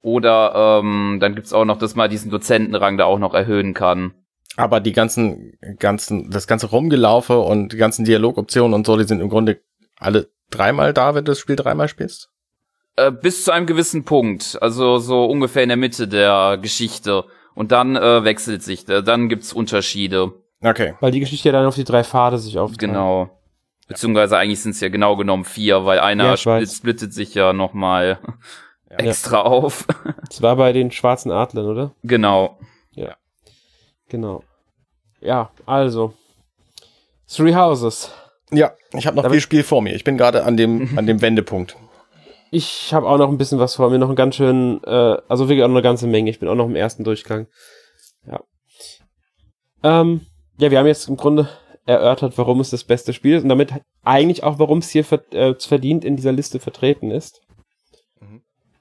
Oder ähm, dann gibt's auch noch, dass man diesen Dozentenrang da auch noch erhöhen kann. Aber die ganzen, ganzen, das ganze Rumgelaufe und die ganzen Dialogoptionen und so, die sind im Grunde alle dreimal da, wenn du das Spiel dreimal spielst? Äh, bis zu einem gewissen Punkt. Also so ungefähr in der Mitte der Geschichte. Und dann äh, wechselt sich, dann gibt's Unterschiede. Okay. Weil die Geschichte ja dann auf die drei Pfade sich aufteilt. Genau. Beziehungsweise eigentlich sind es ja genau genommen vier, weil einer ja, splittet sich ja nochmal [LAUGHS] ja. extra auf. Das war bei den schwarzen Adlern, oder? Genau. Ja. Genau. Ja, also. Three Houses. Ja, ich habe noch Damit viel Spiel vor mir. Ich bin gerade an dem, [LAUGHS] an dem Wendepunkt. Ich habe auch noch ein bisschen was vor mir, noch ein ganz schön, äh, also wirklich auch noch eine ganze Menge. Ich bin auch noch im ersten Durchgang. Ja. Ähm, ja, wir haben jetzt im Grunde erörtert, warum es das beste Spiel ist und damit eigentlich auch, warum es hier äh, verdient in dieser Liste vertreten ist.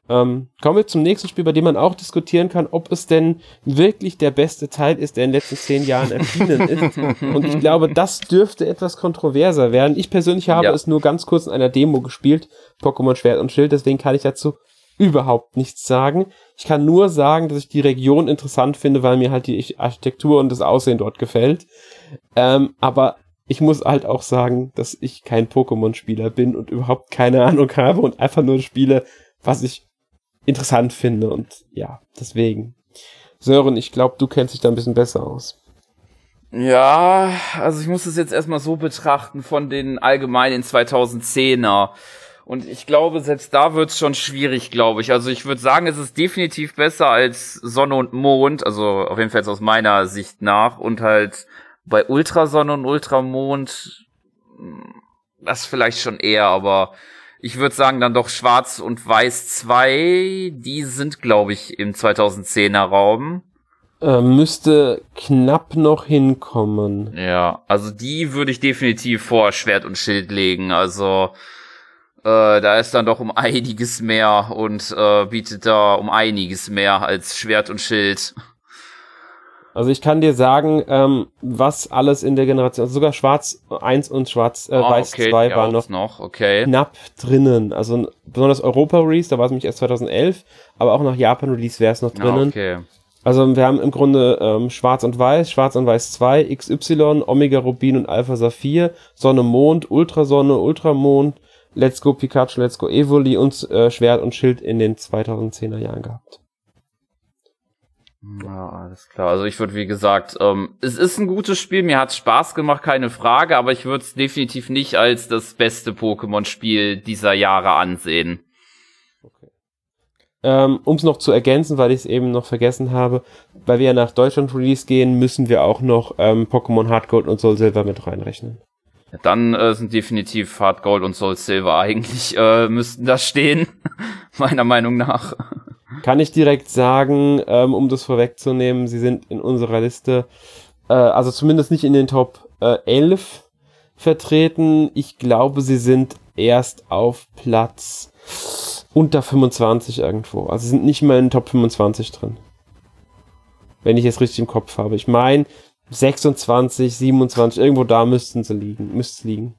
Ähm, kommen wir zum nächsten Spiel, bei dem man auch diskutieren kann, ob es denn wirklich der beste Teil ist, der in den letzten zehn Jahren erschienen ist. Und ich glaube, das dürfte etwas kontroverser werden. Ich persönlich habe ja. es nur ganz kurz in einer Demo gespielt, Pokémon Schwert und Schild, deswegen kann ich dazu überhaupt nichts sagen. Ich kann nur sagen, dass ich die Region interessant finde, weil mir halt die Architektur und das Aussehen dort gefällt. Ähm, aber ich muss halt auch sagen, dass ich kein Pokémon-Spieler bin und überhaupt keine Ahnung habe und einfach nur spiele, was ich interessant finde und ja, deswegen. Sören, ich glaube, du kennst dich da ein bisschen besser aus. Ja, also ich muss es jetzt erstmal so betrachten von den allgemeinen 2010er. Und ich glaube, selbst da wird es schon schwierig, glaube ich. Also ich würde sagen, es ist definitiv besser als Sonne und Mond, also auf jeden Fall aus meiner Sicht nach. Und halt bei Ultrasonne und Ultramond, hm, das vielleicht schon eher, aber ich würde sagen dann doch Schwarz und Weiß 2, die sind, glaube ich, im 2010er Raum. Äh, müsste knapp noch hinkommen. Ja, also die würde ich definitiv vor Schwert und Schild legen. Also äh, da ist dann doch um einiges mehr und äh, bietet da um einiges mehr als Schwert und Schild. Also ich kann dir sagen, ähm, was alles in der Generation, also sogar Schwarz 1 und Schwarz äh, Ah, Weiß okay, 2 die waren noch noch, okay. knapp drinnen. Also besonders Europa-Release, da war es nämlich erst 2011, aber auch nach Japan-Release wäre es noch Ah, drinnen. okay. Also wir haben im Grunde ähm, Schwarz und Weiß, Schwarz und Weiß 2, XY, Omega Rubin und Alpha Saphir, Sonne Mond, Ultrasonne, Ultramond, Let's Go Pikachu, Let's Go Evoli und äh, Schwert und Schild in den 2010er Jahren gehabt. Ja, alles klar. Also ich würde, wie gesagt, ähm, es ist ein gutes Spiel, mir hat Spaß gemacht, keine Frage, aber ich würde es definitiv nicht als das beste Pokémon-Spiel dieser Jahre ansehen. Ähm, um es noch zu ergänzen, weil ich es eben noch vergessen habe, weil wir ja nach Deutschland Release gehen, müssen wir auch noch ähm, Pokémon Hard Gold und Soul Silver mit reinrechnen. Dann äh, sind definitiv Hard Gold und Soul Silver [LAUGHS] eigentlich äh, müssten da stehen, [LAUGHS] meiner Meinung nach. Kann ich direkt sagen, ähm, um das vorwegzunehmen, sie sind in unserer Liste, äh, also zumindest nicht in den Top äh, 11 vertreten. Ich glaube, sie sind erst auf Platz unter 25 irgendwo. Also sie sind nicht mal in den Top 25 drin. Wenn ich es richtig im Kopf habe. Ich meine, 26, 27, irgendwo da müssten sie liegen, müsste es liegen.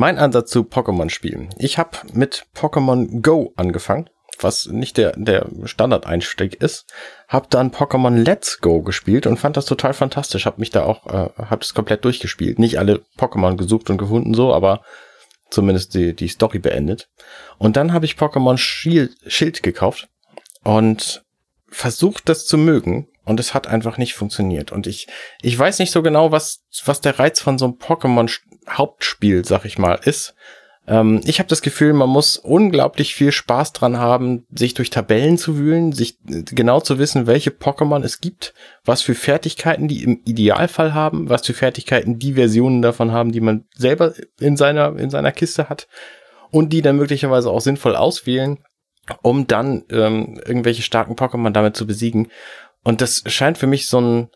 Mein Ansatz zu Pokémon-Spielen. Ich habe mit Pokémon Go angefangen, was nicht der, der Standardeinstieg ist. Hab dann Pokémon Let's Go gespielt und fand das total fantastisch. Hab mich da auch, äh, hab das komplett durchgespielt. Nicht alle Pokémon gesucht und gefunden so, aber zumindest die, die Story beendet. Und dann habe ich Pokémon Schild, Schild gekauft und versucht das zu mögen und es hat einfach nicht funktioniert. Und ich, ich weiß nicht so genau, was, was der Reiz von so einem Pokémon-Hauptspiel, sag ich mal, ist. Ähm, ich habe das Gefühl, man muss unglaublich viel Spaß dran haben, sich durch Tabellen zu wühlen, sich äh, genau zu wissen, welche Pokémon es gibt, was für Fertigkeiten die im Idealfall haben, was für Fertigkeiten die Versionen davon haben, die man selber in seiner, in seiner Kiste hat und die dann möglicherweise auch sinnvoll auswählen, um dann ähm, irgendwelche starken Pokémon damit zu besiegen. Und das scheint für mich so ein,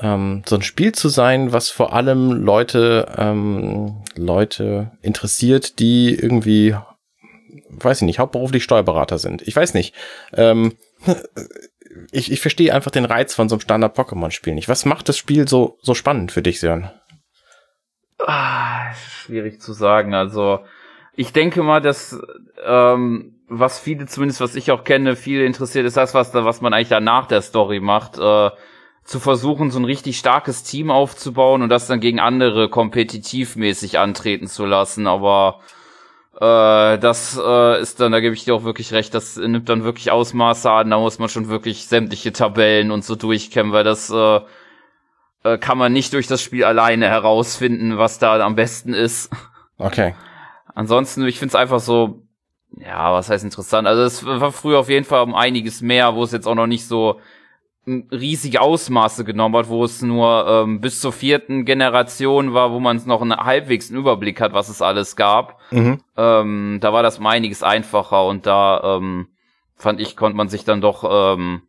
ähm, so ein Spiel zu sein, was vor allem Leute, ähm, Leute interessiert, die irgendwie, weiß ich nicht, hauptberuflich Steuerberater sind. Ich weiß nicht. Ähm, [LAUGHS] ich, ich verstehe einfach den Reiz von so einem Standard-Pokémon-Spiel nicht. Was macht das Spiel so, so spannend für dich, Sören? Ah, schwierig zu sagen. Also ich denke mal, dass ähm, was viele, zumindest was ich auch kenne, viele interessiert, ist das, was was man eigentlich da nach der Story macht, äh, zu versuchen, so ein richtig starkes Team aufzubauen und das dann gegen andere kompetitivmäßig antreten zu lassen. Aber äh, das äh, ist dann, da gebe ich dir auch wirklich recht, das nimmt dann wirklich Ausmaße an, da muss man schon wirklich sämtliche Tabellen und so durchkämmen, weil das äh, äh, kann man nicht durch das Spiel alleine herausfinden, was da am besten ist. Okay. Ansonsten, ich find's einfach so, ja, was heißt interessant? Also es war früher auf jeden Fall um einiges mehr, wo es jetzt auch noch nicht so riesige Ausmaße genommen hat, wo es nur ähm, bis zur vierten Generation war, wo man noch einen halbwegs einen Überblick hat, was es alles gab. Mhm. Ähm, da war das um einiges einfacher und da ähm, fand ich, konnte man sich dann doch ähm,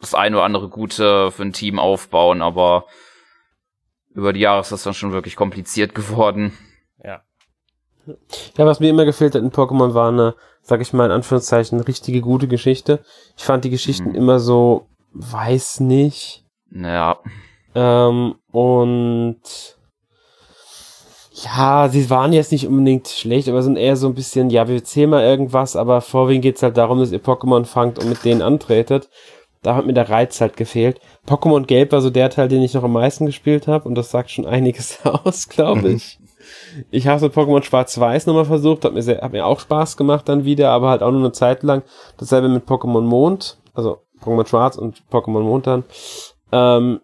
das eine oder andere Gute für ein Team aufbauen, aber über die Jahre ist das dann schon wirklich kompliziert [LAUGHS] geworden. Ja. Ja, was mir immer gefehlt hat in Pokémon war eine, sag ich mal in Anführungszeichen, richtige gute Geschichte. Ich fand die Geschichten Mhm. immer so, weiß nicht. Naja, Ähm, und ja, sie waren jetzt nicht unbedingt schlecht, aber sind eher so ein bisschen, ja, wir erzählen mal irgendwas, aber vorwiegend geht's halt darum, dass ihr Pokémon fangt und mit denen antretet. Da hat mir der Reiz halt gefehlt. Pokémon Gelb war so der Teil, den ich noch am meisten gespielt habe und das sagt schon einiges [LAUGHS] aus, glaube Mhm. ich. Ich habe so Pokémon Schwarz-Weiß nochmal versucht, hat mir, sehr, hat mir auch Spaß gemacht dann wieder, aber halt auch nur eine Zeit lang. Dasselbe mit Pokémon Mond, also Pokémon Schwarz und Pokémon Mond dann. Ähm,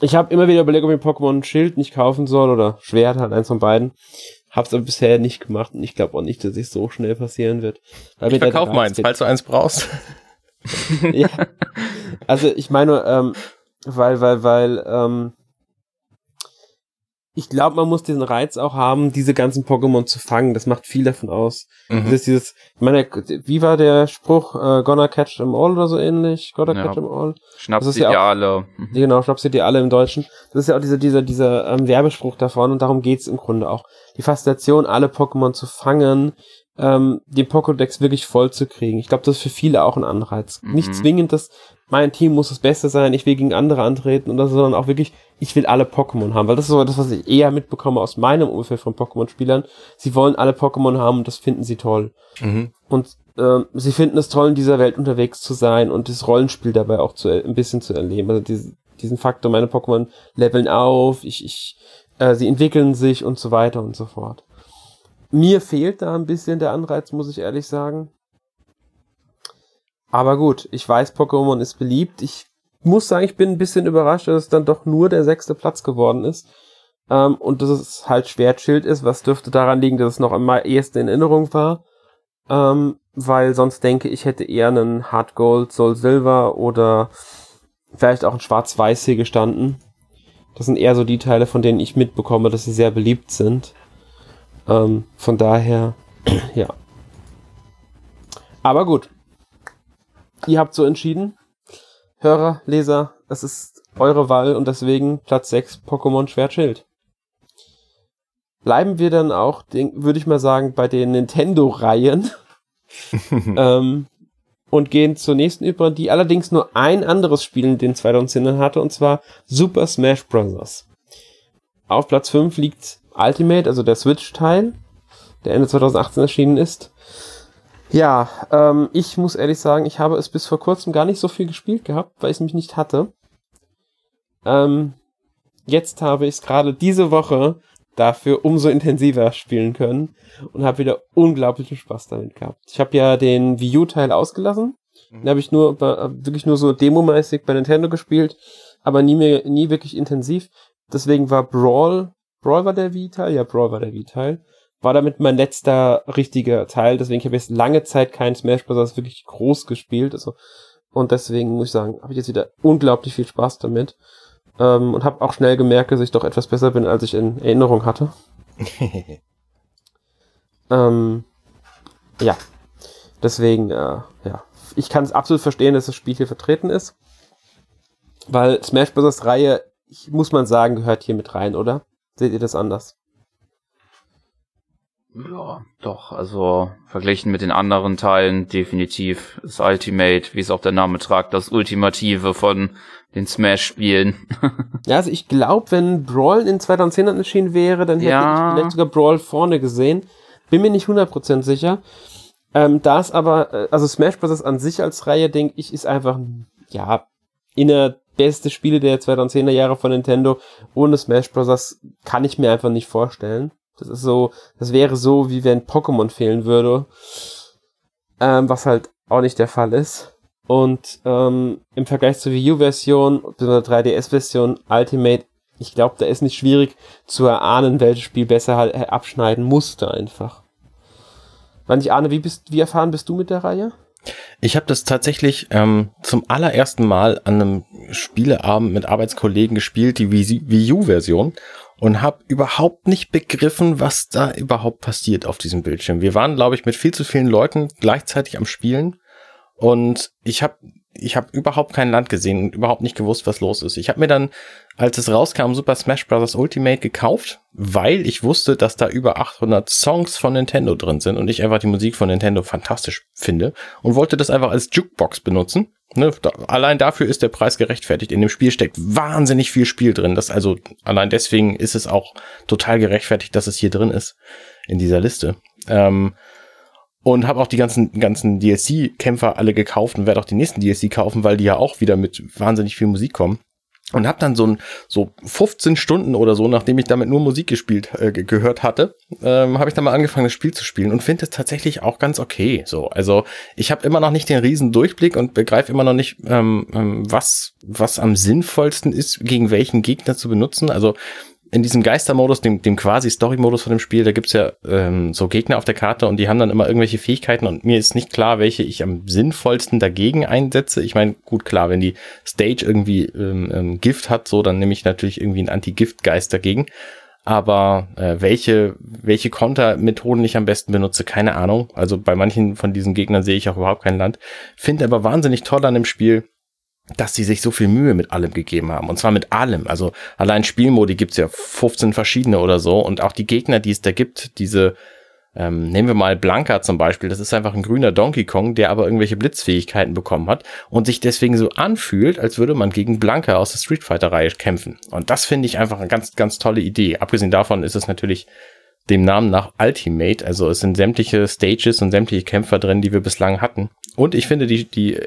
ich habe immer wieder überlegt, ob ich Pokémon Schild nicht kaufen soll oder Schwert, halt eins von beiden. Hab's aber bisher nicht gemacht und ich glaube auch nicht, dass es so schnell passieren wird. Weil Ich verkauf meins, falls du eins brauchst. [LAUGHS] ja. Also ich meine, ähm, weil, weil, weil, ähm, ich glaube, man muss diesen Reiz auch haben, diese ganzen Pokémon zu fangen. Das macht viel davon aus. Mhm. Das ist dieses, ich meine, wie war der Spruch, äh, gonna catch them all oder so ähnlich? Gonna Ja. catch them all? Schnaps Das ist ja auch- Ideale. Genau, Schnaps ihr alle im Deutschen. Das ist ja auch dieser, dieser, dieser ähm, Werbespruch davon und darum geht's im Grunde auch. Die Faszination, alle Pokémon zu fangen, ähm, den Pokédex wirklich voll zu kriegen. Ich glaube, das ist für viele auch ein Anreiz. Mhm. Nicht zwingend, dass mein Team muss das Beste sein, ich will gegen andere antreten, oder so, sondern auch wirklich, ich will alle Pokémon haben, weil das ist so das, was ich eher mitbekomme aus meinem Umfeld von Pokémon-Spielern. Sie wollen alle Pokémon haben und das finden sie toll. Mhm. Und ähm, sie finden es toll, in dieser Welt unterwegs zu sein und das Rollenspiel dabei auch zu, ein bisschen zu erleben. Also diese, diesen Faktor, meine Pokémon leveln auf, ich, ich, äh, sie entwickeln sich und so weiter und so fort. Mir fehlt da ein bisschen der Anreiz, muss ich ehrlich sagen. Aber gut, ich weiß, Pokémon ist beliebt. Ich muss sagen, ich bin ein bisschen überrascht, dass es dann doch nur der sechste Platz geworden ist. Ähm, und dass es halt Schwertschild ist, was dürfte daran liegen, dass es noch am ehesten in Erinnerung war. Ähm, weil sonst denke ich, hätte eher einen Hard Gold, Soul Silver oder vielleicht auch ein Schwarz-Weiß hier gestanden. Das sind eher so die Teile, von denen ich mitbekomme, dass sie sehr beliebt sind. Ähm, von daher, [CLEARS THROAT] ja. Aber gut. Ihr habt so entschieden. Hörer, Leser, es ist eure Wahl und deswegen Platz 6 Pokémon Schwertschild. Bleiben wir dann auch, würde ich mal sagen, bei den Nintendo-Reihen [LAUGHS] ähm, und gehen zur nächsten über, die allerdings nur ein anderes Spiel in den 2010ern hatte, und zwar Super Smash Bros. Auf Platz 5 liegt Ultimate, also der Switch-Teil, der Ende 2018 erschienen ist. Ja, ähm, ich muss ehrlich sagen, ich habe es bis vor kurzem gar nicht so viel gespielt gehabt, weil ich es mich nicht hatte. Ähm, jetzt habe ich es gerade diese Woche dafür umso intensiver spielen können und habe wieder unglaublichen Spaß damit gehabt. Ich habe ja den Wii U-Teil ausgelassen. Den habe ich nur wirklich nur so demomäßig bei Nintendo gespielt, aber nie mehr, nie wirklich intensiv. Deswegen war Brawl, Brawl war der Wii-Teil? Ja, Brawl war der Wii-Teil. War damit mein letzter richtiger Teil, deswegen habe ich jetzt lange Zeit keinen Smash Bros. wirklich groß gespielt. Also, und deswegen muss ich sagen, habe ich jetzt wieder unglaublich viel Spaß damit. Ähm, und habe auch schnell gemerkt, dass ich doch etwas besser bin, als ich in Erinnerung hatte. [LAUGHS] ähm, ja, deswegen, äh, ja, ich kann es absolut verstehen, dass das Spiel hier vertreten ist, weil Smash Bros. Reihe, ich, muss man sagen, gehört hier mit rein, oder? Seht ihr das anders? Ja, doch, also verglichen mit den anderen Teilen definitiv das Ultimate, wie es auch der Name tragt, das Ultimative von den Smash-Spielen. [LAUGHS] ja, also ich glaube, wenn Brawl in 2010 erschienen wäre, dann hätte ja. ich vielleicht sogar Brawl vorne gesehen. Bin mir nicht 100% sicher. Ähm, da ist aber, äh, also Smash Bros. an sich als Reihe, denke ich, ist einfach, ja, inner beste Spiele der 2010er Jahre von Nintendo. Ohne Smash Bros. kann ich mir einfach nicht vorstellen. Das ist so, das wäre so, wie wenn Pokémon fehlen würde. Ähm, was halt auch nicht der Fall ist. Und ähm, im Vergleich zur Wii U-Version, bzw. 3DS-Version Ultimate, ich glaube, da ist nicht schwierig zu erahnen, welches Spiel besser halt äh, abschneiden musste einfach. Wann ich ahne, wie, bist, wie erfahren bist du mit der Reihe? Ich habe das tatsächlich ähm, zum allerersten Mal an einem Spieleabend mit Arbeitskollegen gespielt, die Wii U-Version und habe überhaupt nicht begriffen, was da überhaupt passiert auf diesem Bildschirm. Wir waren, glaube ich, mit viel zu vielen Leuten gleichzeitig am Spielen und ich habe ich hab überhaupt kein Land gesehen und überhaupt nicht gewusst, was los ist. Ich habe mir dann, als es rauskam, Super Smash Bros. Ultimate gekauft, weil ich wusste, dass da über 800 Songs von Nintendo drin sind und ich einfach die Musik von Nintendo fantastisch finde und wollte das einfach als Jukebox benutzen. Ne, da, allein dafür ist der Preis gerechtfertigt. In dem Spiel steckt wahnsinnig viel Spiel drin. Das also allein deswegen ist es auch total gerechtfertigt, dass es hier drin ist in dieser Liste. Ähm, und habe auch die ganzen ganzen DLC-Kämpfer alle gekauft und werde auch die nächsten DLC kaufen, weil die ja auch wieder mit wahnsinnig viel Musik kommen. Und habe dann so ein so 15 Stunden oder so, nachdem ich damit nur Musik gespielt äh, gehört hatte, ähm, habe ich dann mal angefangen das Spiel zu spielen und finde es tatsächlich auch ganz okay. So, also ich habe immer noch nicht den riesen Durchblick und begreife immer noch nicht, ähm, ähm, was was am sinnvollsten ist, gegen welchen Gegner zu benutzen. Also in diesem Geistermodus, dem, dem quasi Story-Modus von dem Spiel, da gibt's ja ähm, so Gegner auf der Karte und die haben dann immer irgendwelche Fähigkeiten und mir ist nicht klar, welche ich am sinnvollsten dagegen einsetze. Ich meine, gut, klar, wenn die Stage irgendwie ähm, ähm, Gift hat, so, dann nehme ich natürlich irgendwie einen Anti-Gift-Geist dagegen. Aber äh, welche, welche Kontermethoden ich am besten benutze, keine Ahnung. Also bei manchen von diesen Gegnern sehe ich auch überhaupt kein Land. Finde aber wahnsinnig toll an dem Spiel, dass sie sich so viel Mühe mit allem gegeben haben. Und zwar mit allem. Also allein Spielmodi gibt's ja 15 verschiedene oder so. Und auch die Gegner, die es da gibt, diese, ähm, nehmen wir mal Blanca zum Beispiel. Das ist einfach ein grüner Donkey Kong, der aber irgendwelche Blitzfähigkeiten bekommen hat und sich deswegen so anfühlt, als würde man gegen Blanca aus der Street Fighter Reihe kämpfen. Und das finde ich einfach eine ganz, ganz tolle Idee. Abgesehen davon ist es natürlich dem Namen nach Ultimate. Also es sind sämtliche Stages und sämtliche Kämpfer drin, die wir bislang hatten. Und ich finde die, die,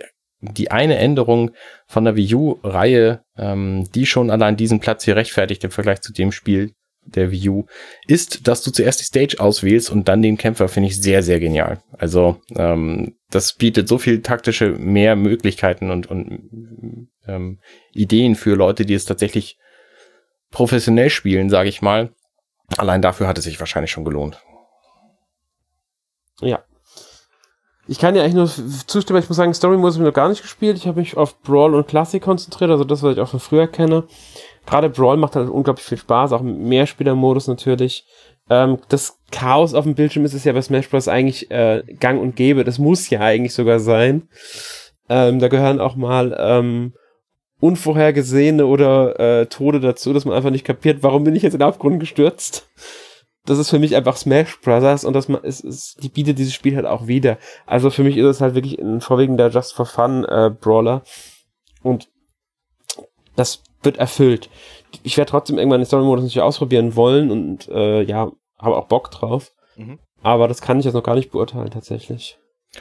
die eine Änderung von der Wii U-Reihe, ähm, die schon allein diesen Platz hier rechtfertigt im Vergleich zu dem Spiel, der Wii U, ist, dass du zuerst die Stage auswählst und dann den Kämpfer, finde ich sehr, sehr genial. Also ähm, das bietet so viel taktische mehr Möglichkeiten und, und ähm, Ideen für Leute, die es tatsächlich professionell spielen, sage ich mal. Allein dafür hat es sich wahrscheinlich schon gelohnt. Ja. Ich kann ja eigentlich nur zustimmen, ich muss sagen, Story Mode habe ich noch gar nicht gespielt. Ich habe mich auf Brawl und Classic konzentriert, also das, was ich auch von früher kenne gerade Brawl macht halt unglaublich viel Spaß, auch im Mehrspielermodus natürlich. Ähm, das Chaos auf dem Bildschirm ist es ja bei Smash Bros. eigentlich äh, gang und gäbe. Das muss ja eigentlich sogar sein. Ähm, da gehören auch mal ähm, unvorhergesehene oder äh, Tode dazu, dass man einfach nicht kapiert, warum bin ich jetzt in den Abgrund gestürzt. Das ist für mich einfach Smash Brothers und das ist, ist, die bietet dieses Spiel halt auch wieder. Also für mich ist es halt wirklich ein vorwiegender Just for Fun äh, Brawler und das wird erfüllt. Ich werde trotzdem irgendwann den Story-Modus natürlich ausprobieren wollen und äh, ja, habe auch Bock drauf. Mhm. Aber das kann ich jetzt noch gar nicht beurteilen, tatsächlich.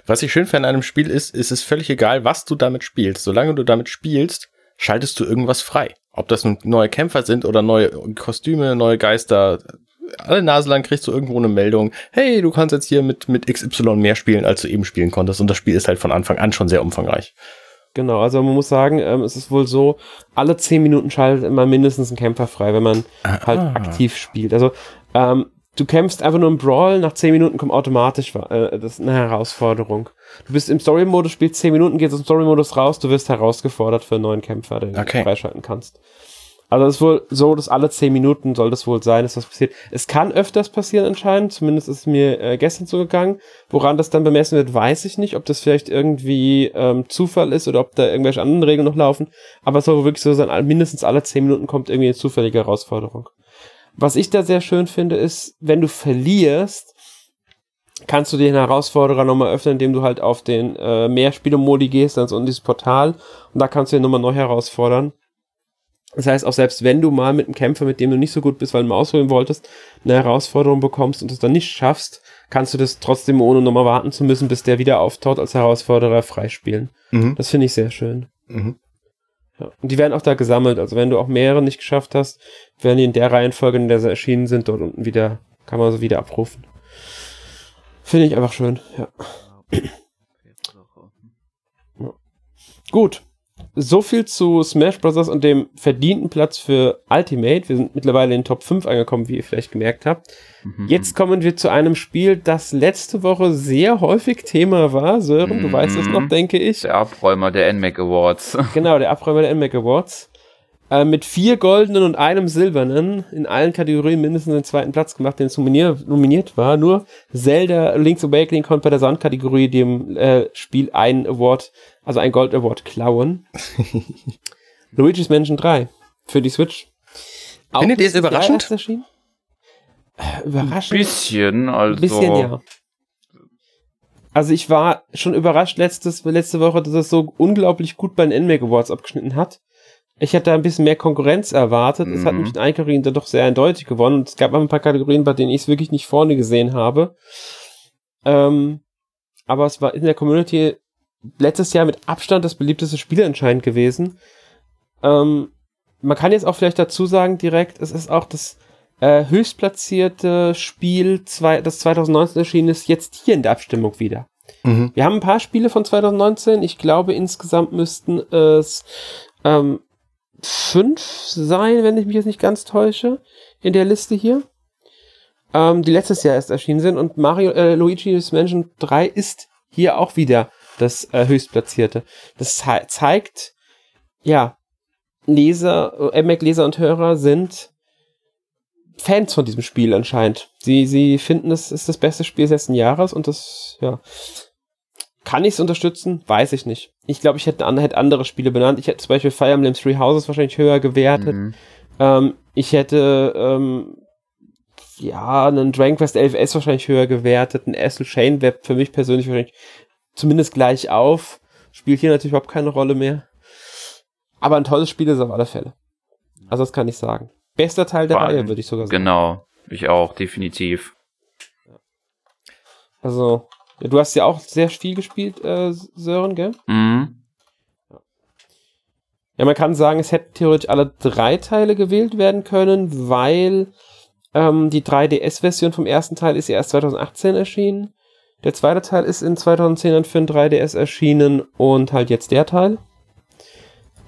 Was ich schön finde an einem Spiel ist, ist es völlig egal, was du damit spielst. Solange du damit spielst, schaltest du irgendwas frei. Ob das nun neue Kämpfer sind oder neue Kostüme, neue Geister. Alle Nase lang kriegst du irgendwo eine Meldung, hey, du kannst jetzt hier mit, mit XY mehr spielen, als du eben spielen konntest. Und das Spiel ist halt von Anfang an schon sehr umfangreich. Genau, also man muss sagen, ähm, es ist wohl so, alle zehn Minuten schaltet immer mindestens ein Kämpfer frei, wenn man ah. halt aktiv spielt. Also ähm, du kämpfst einfach nur im Brawl, nach zehn Minuten kommt automatisch, äh, das ist eine Herausforderung. Du bist im Story-Modus, spielst zehn Minuten, gehst aus dem Story-Modus raus, du wirst herausgefordert für einen neuen Kämpfer, den okay. du freischalten kannst. Also es ist wohl so, dass alle zehn Minuten soll das wohl sein, dass das passiert. Es kann öfters passieren anscheinend, zumindest ist es mir äh, gestern so gegangen. Woran das dann bemessen wird, weiß ich nicht, ob das vielleicht irgendwie ähm, Zufall ist oder ob da irgendwelche anderen Regeln noch laufen. Aber es soll wirklich so sein, mindestens alle zehn Minuten kommt irgendwie eine zufällige Herausforderung. Was ich da sehr schön finde, ist, wenn du verlierst, kannst du den Herausforderer nochmal öffnen, indem du halt auf den äh, Mehrspieler-Modi gehst, also in dieses Portal und da kannst du ihn nochmal neu herausfordern. Das heißt, auch selbst wenn du mal mit einem Kämpfer, mit dem du nicht so gut bist, weil du mal ausholen wolltest, eine Herausforderung bekommst und es dann nicht schaffst, kannst du das trotzdem ohne nochmal warten zu müssen, bis der wieder auftaucht als Herausforderer freispielen. Mhm. Das finde ich sehr schön. Mhm. Ja. Und die werden auch da gesammelt. Also wenn du auch mehrere nicht geschafft hast, werden die in der Reihenfolge, in der sie erschienen sind, dort unten wieder, kann man sie wieder abrufen. Finde ich einfach schön, ja. [CLEARS THROAT] ja. Gut so viel zu Smash Bros. und dem verdienten Platz für Ultimate. Wir sind mittlerweile in den Top 5 angekommen, wie ihr vielleicht gemerkt habt. Mhm. Jetzt kommen wir zu einem Spiel, das letzte Woche sehr häufig Thema war. Sören, mhm. du weißt es noch, denke ich. Der Abräumer der NMAC Awards. Genau, der Abräumer der NMAC Awards. Äh, mit vier goldenen und einem silbernen in allen Kategorien mindestens den zweiten Platz gemacht, den es nominiert, nominiert war. Nur Zelda Link's Awakening konnte bei der Soundkategorie dem äh, Spiel ein Award, also ein Gold Award klauen. [LAUGHS] Luigi's Mansion 3 für die Switch. Findet ihr es überraschend? Äh, überraschend? Ein bisschen, also. Ein bisschen, ja. Also ich war schon überrascht letztes, letzte Woche, dass es so unglaublich gut bei den NMAC Awards abgeschnitten hat. Ich hätte ein bisschen mehr Konkurrenz erwartet. Mhm. Es hat mich in allen Kategorien dann doch sehr eindeutig gewonnen. Und es gab ein paar Kategorien, bei denen ich es wirklich nicht vorne gesehen habe. Ähm, aber es war in der Community letztes Jahr mit Abstand das beliebteste Spiel anscheinend gewesen. Ähm, man kann jetzt auch vielleicht dazu sagen direkt, es ist auch das äh, höchstplatzierte Spiel, zwei, das 2019 erschienen ist, jetzt hier in der Abstimmung wieder. Mhm. Wir haben ein paar Spiele von 2019. Ich glaube, insgesamt müssten es ähm, fünf sein, wenn ich mich jetzt nicht ganz täusche, in der Liste hier. Ähm, die letztes Jahr erst erschienen sind und Mario äh, Luigi's Mansion 3 ist hier auch wieder das äh, höchstplatzierte. Das ze zeigt, ja, Leser, äh, Mac-Leser und Hörer sind Fans von diesem Spiel anscheinend. Sie, sie finden, es ist das beste Spiel des letzten Jahres und das, ja, kann ich es unterstützen? Weiß ich nicht. Ich glaube, ich hätte, hätte, andere Spiele benannt. Ich hätte zum Beispiel Fire Emblem Three Houses wahrscheinlich höher gewertet. Mhm. Ähm, ich hätte ähm, ja, einen Dragon Quest 11S wahrscheinlich höher gewertet, ein Essel Chain Web für mich persönlich wahrscheinlich zumindest gleich auf. Spielt hier natürlich überhaupt keine Rolle mehr. Aber ein tolles Spiel ist auf alle Fälle. Also das kann ich sagen. Bester Teil der Reihe, würde ich sogar sagen. Genau, ich auch, definitiv. Also, du hast ja auch sehr viel gespielt, äh, Sören, gell? Mhm. Ja, man kann sagen, es hätten theoretisch alle drei Teile gewählt werden können, weil ähm, die 3DS-Version vom ersten Teil ist ja erst 2018 erschienen. Der zweite Teil ist in 2010 dann für ein 3DS erschienen und halt jetzt der Teil.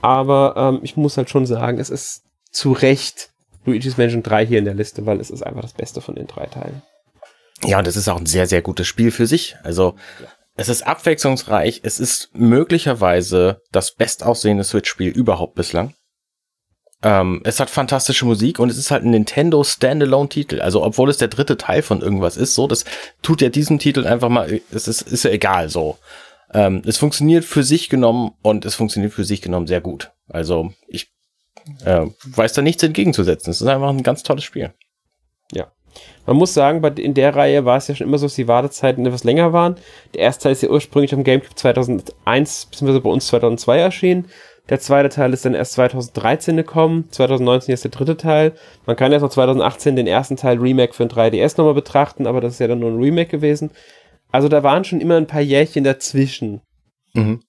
Aber ähm, ich muss halt schon sagen, es ist zu Recht Luigi's Mansion 3 hier in der Liste, weil es ist einfach das Beste von den drei Teilen. Ja, und es ist auch ein sehr, sehr gutes Spiel für sich. Also, es ist abwechslungsreich. Es ist möglicherweise das bestaussehende Switch-Spiel überhaupt bislang. Ähm, es hat fantastische Musik und es ist halt ein Nintendo Standalone-Titel. Also, obwohl es der dritte Teil von irgendwas ist, so, das tut ja diesem Titel einfach mal, es ist, ist ja egal, so. Ähm, es funktioniert für sich genommen und es funktioniert für sich genommen sehr gut. Also, ich äh, weiß da nichts entgegenzusetzen. Es ist einfach ein ganz tolles Spiel. Ja. Man muss sagen, in der Reihe war es ja schon immer so, dass die Wartezeiten etwas länger waren. Der erste Teil ist ja ursprünglich am GameCube 2001 bzw. bei uns 2002 erschienen. Der zweite Teil ist dann erst 2013 gekommen. 2019 ist der dritte Teil. Man kann erst noch 2018 den ersten Teil Remake für ein 3DS nochmal betrachten, aber das ist ja dann nur ein Remake gewesen. Also da waren schon immer ein paar Jährchen dazwischen. Mhm.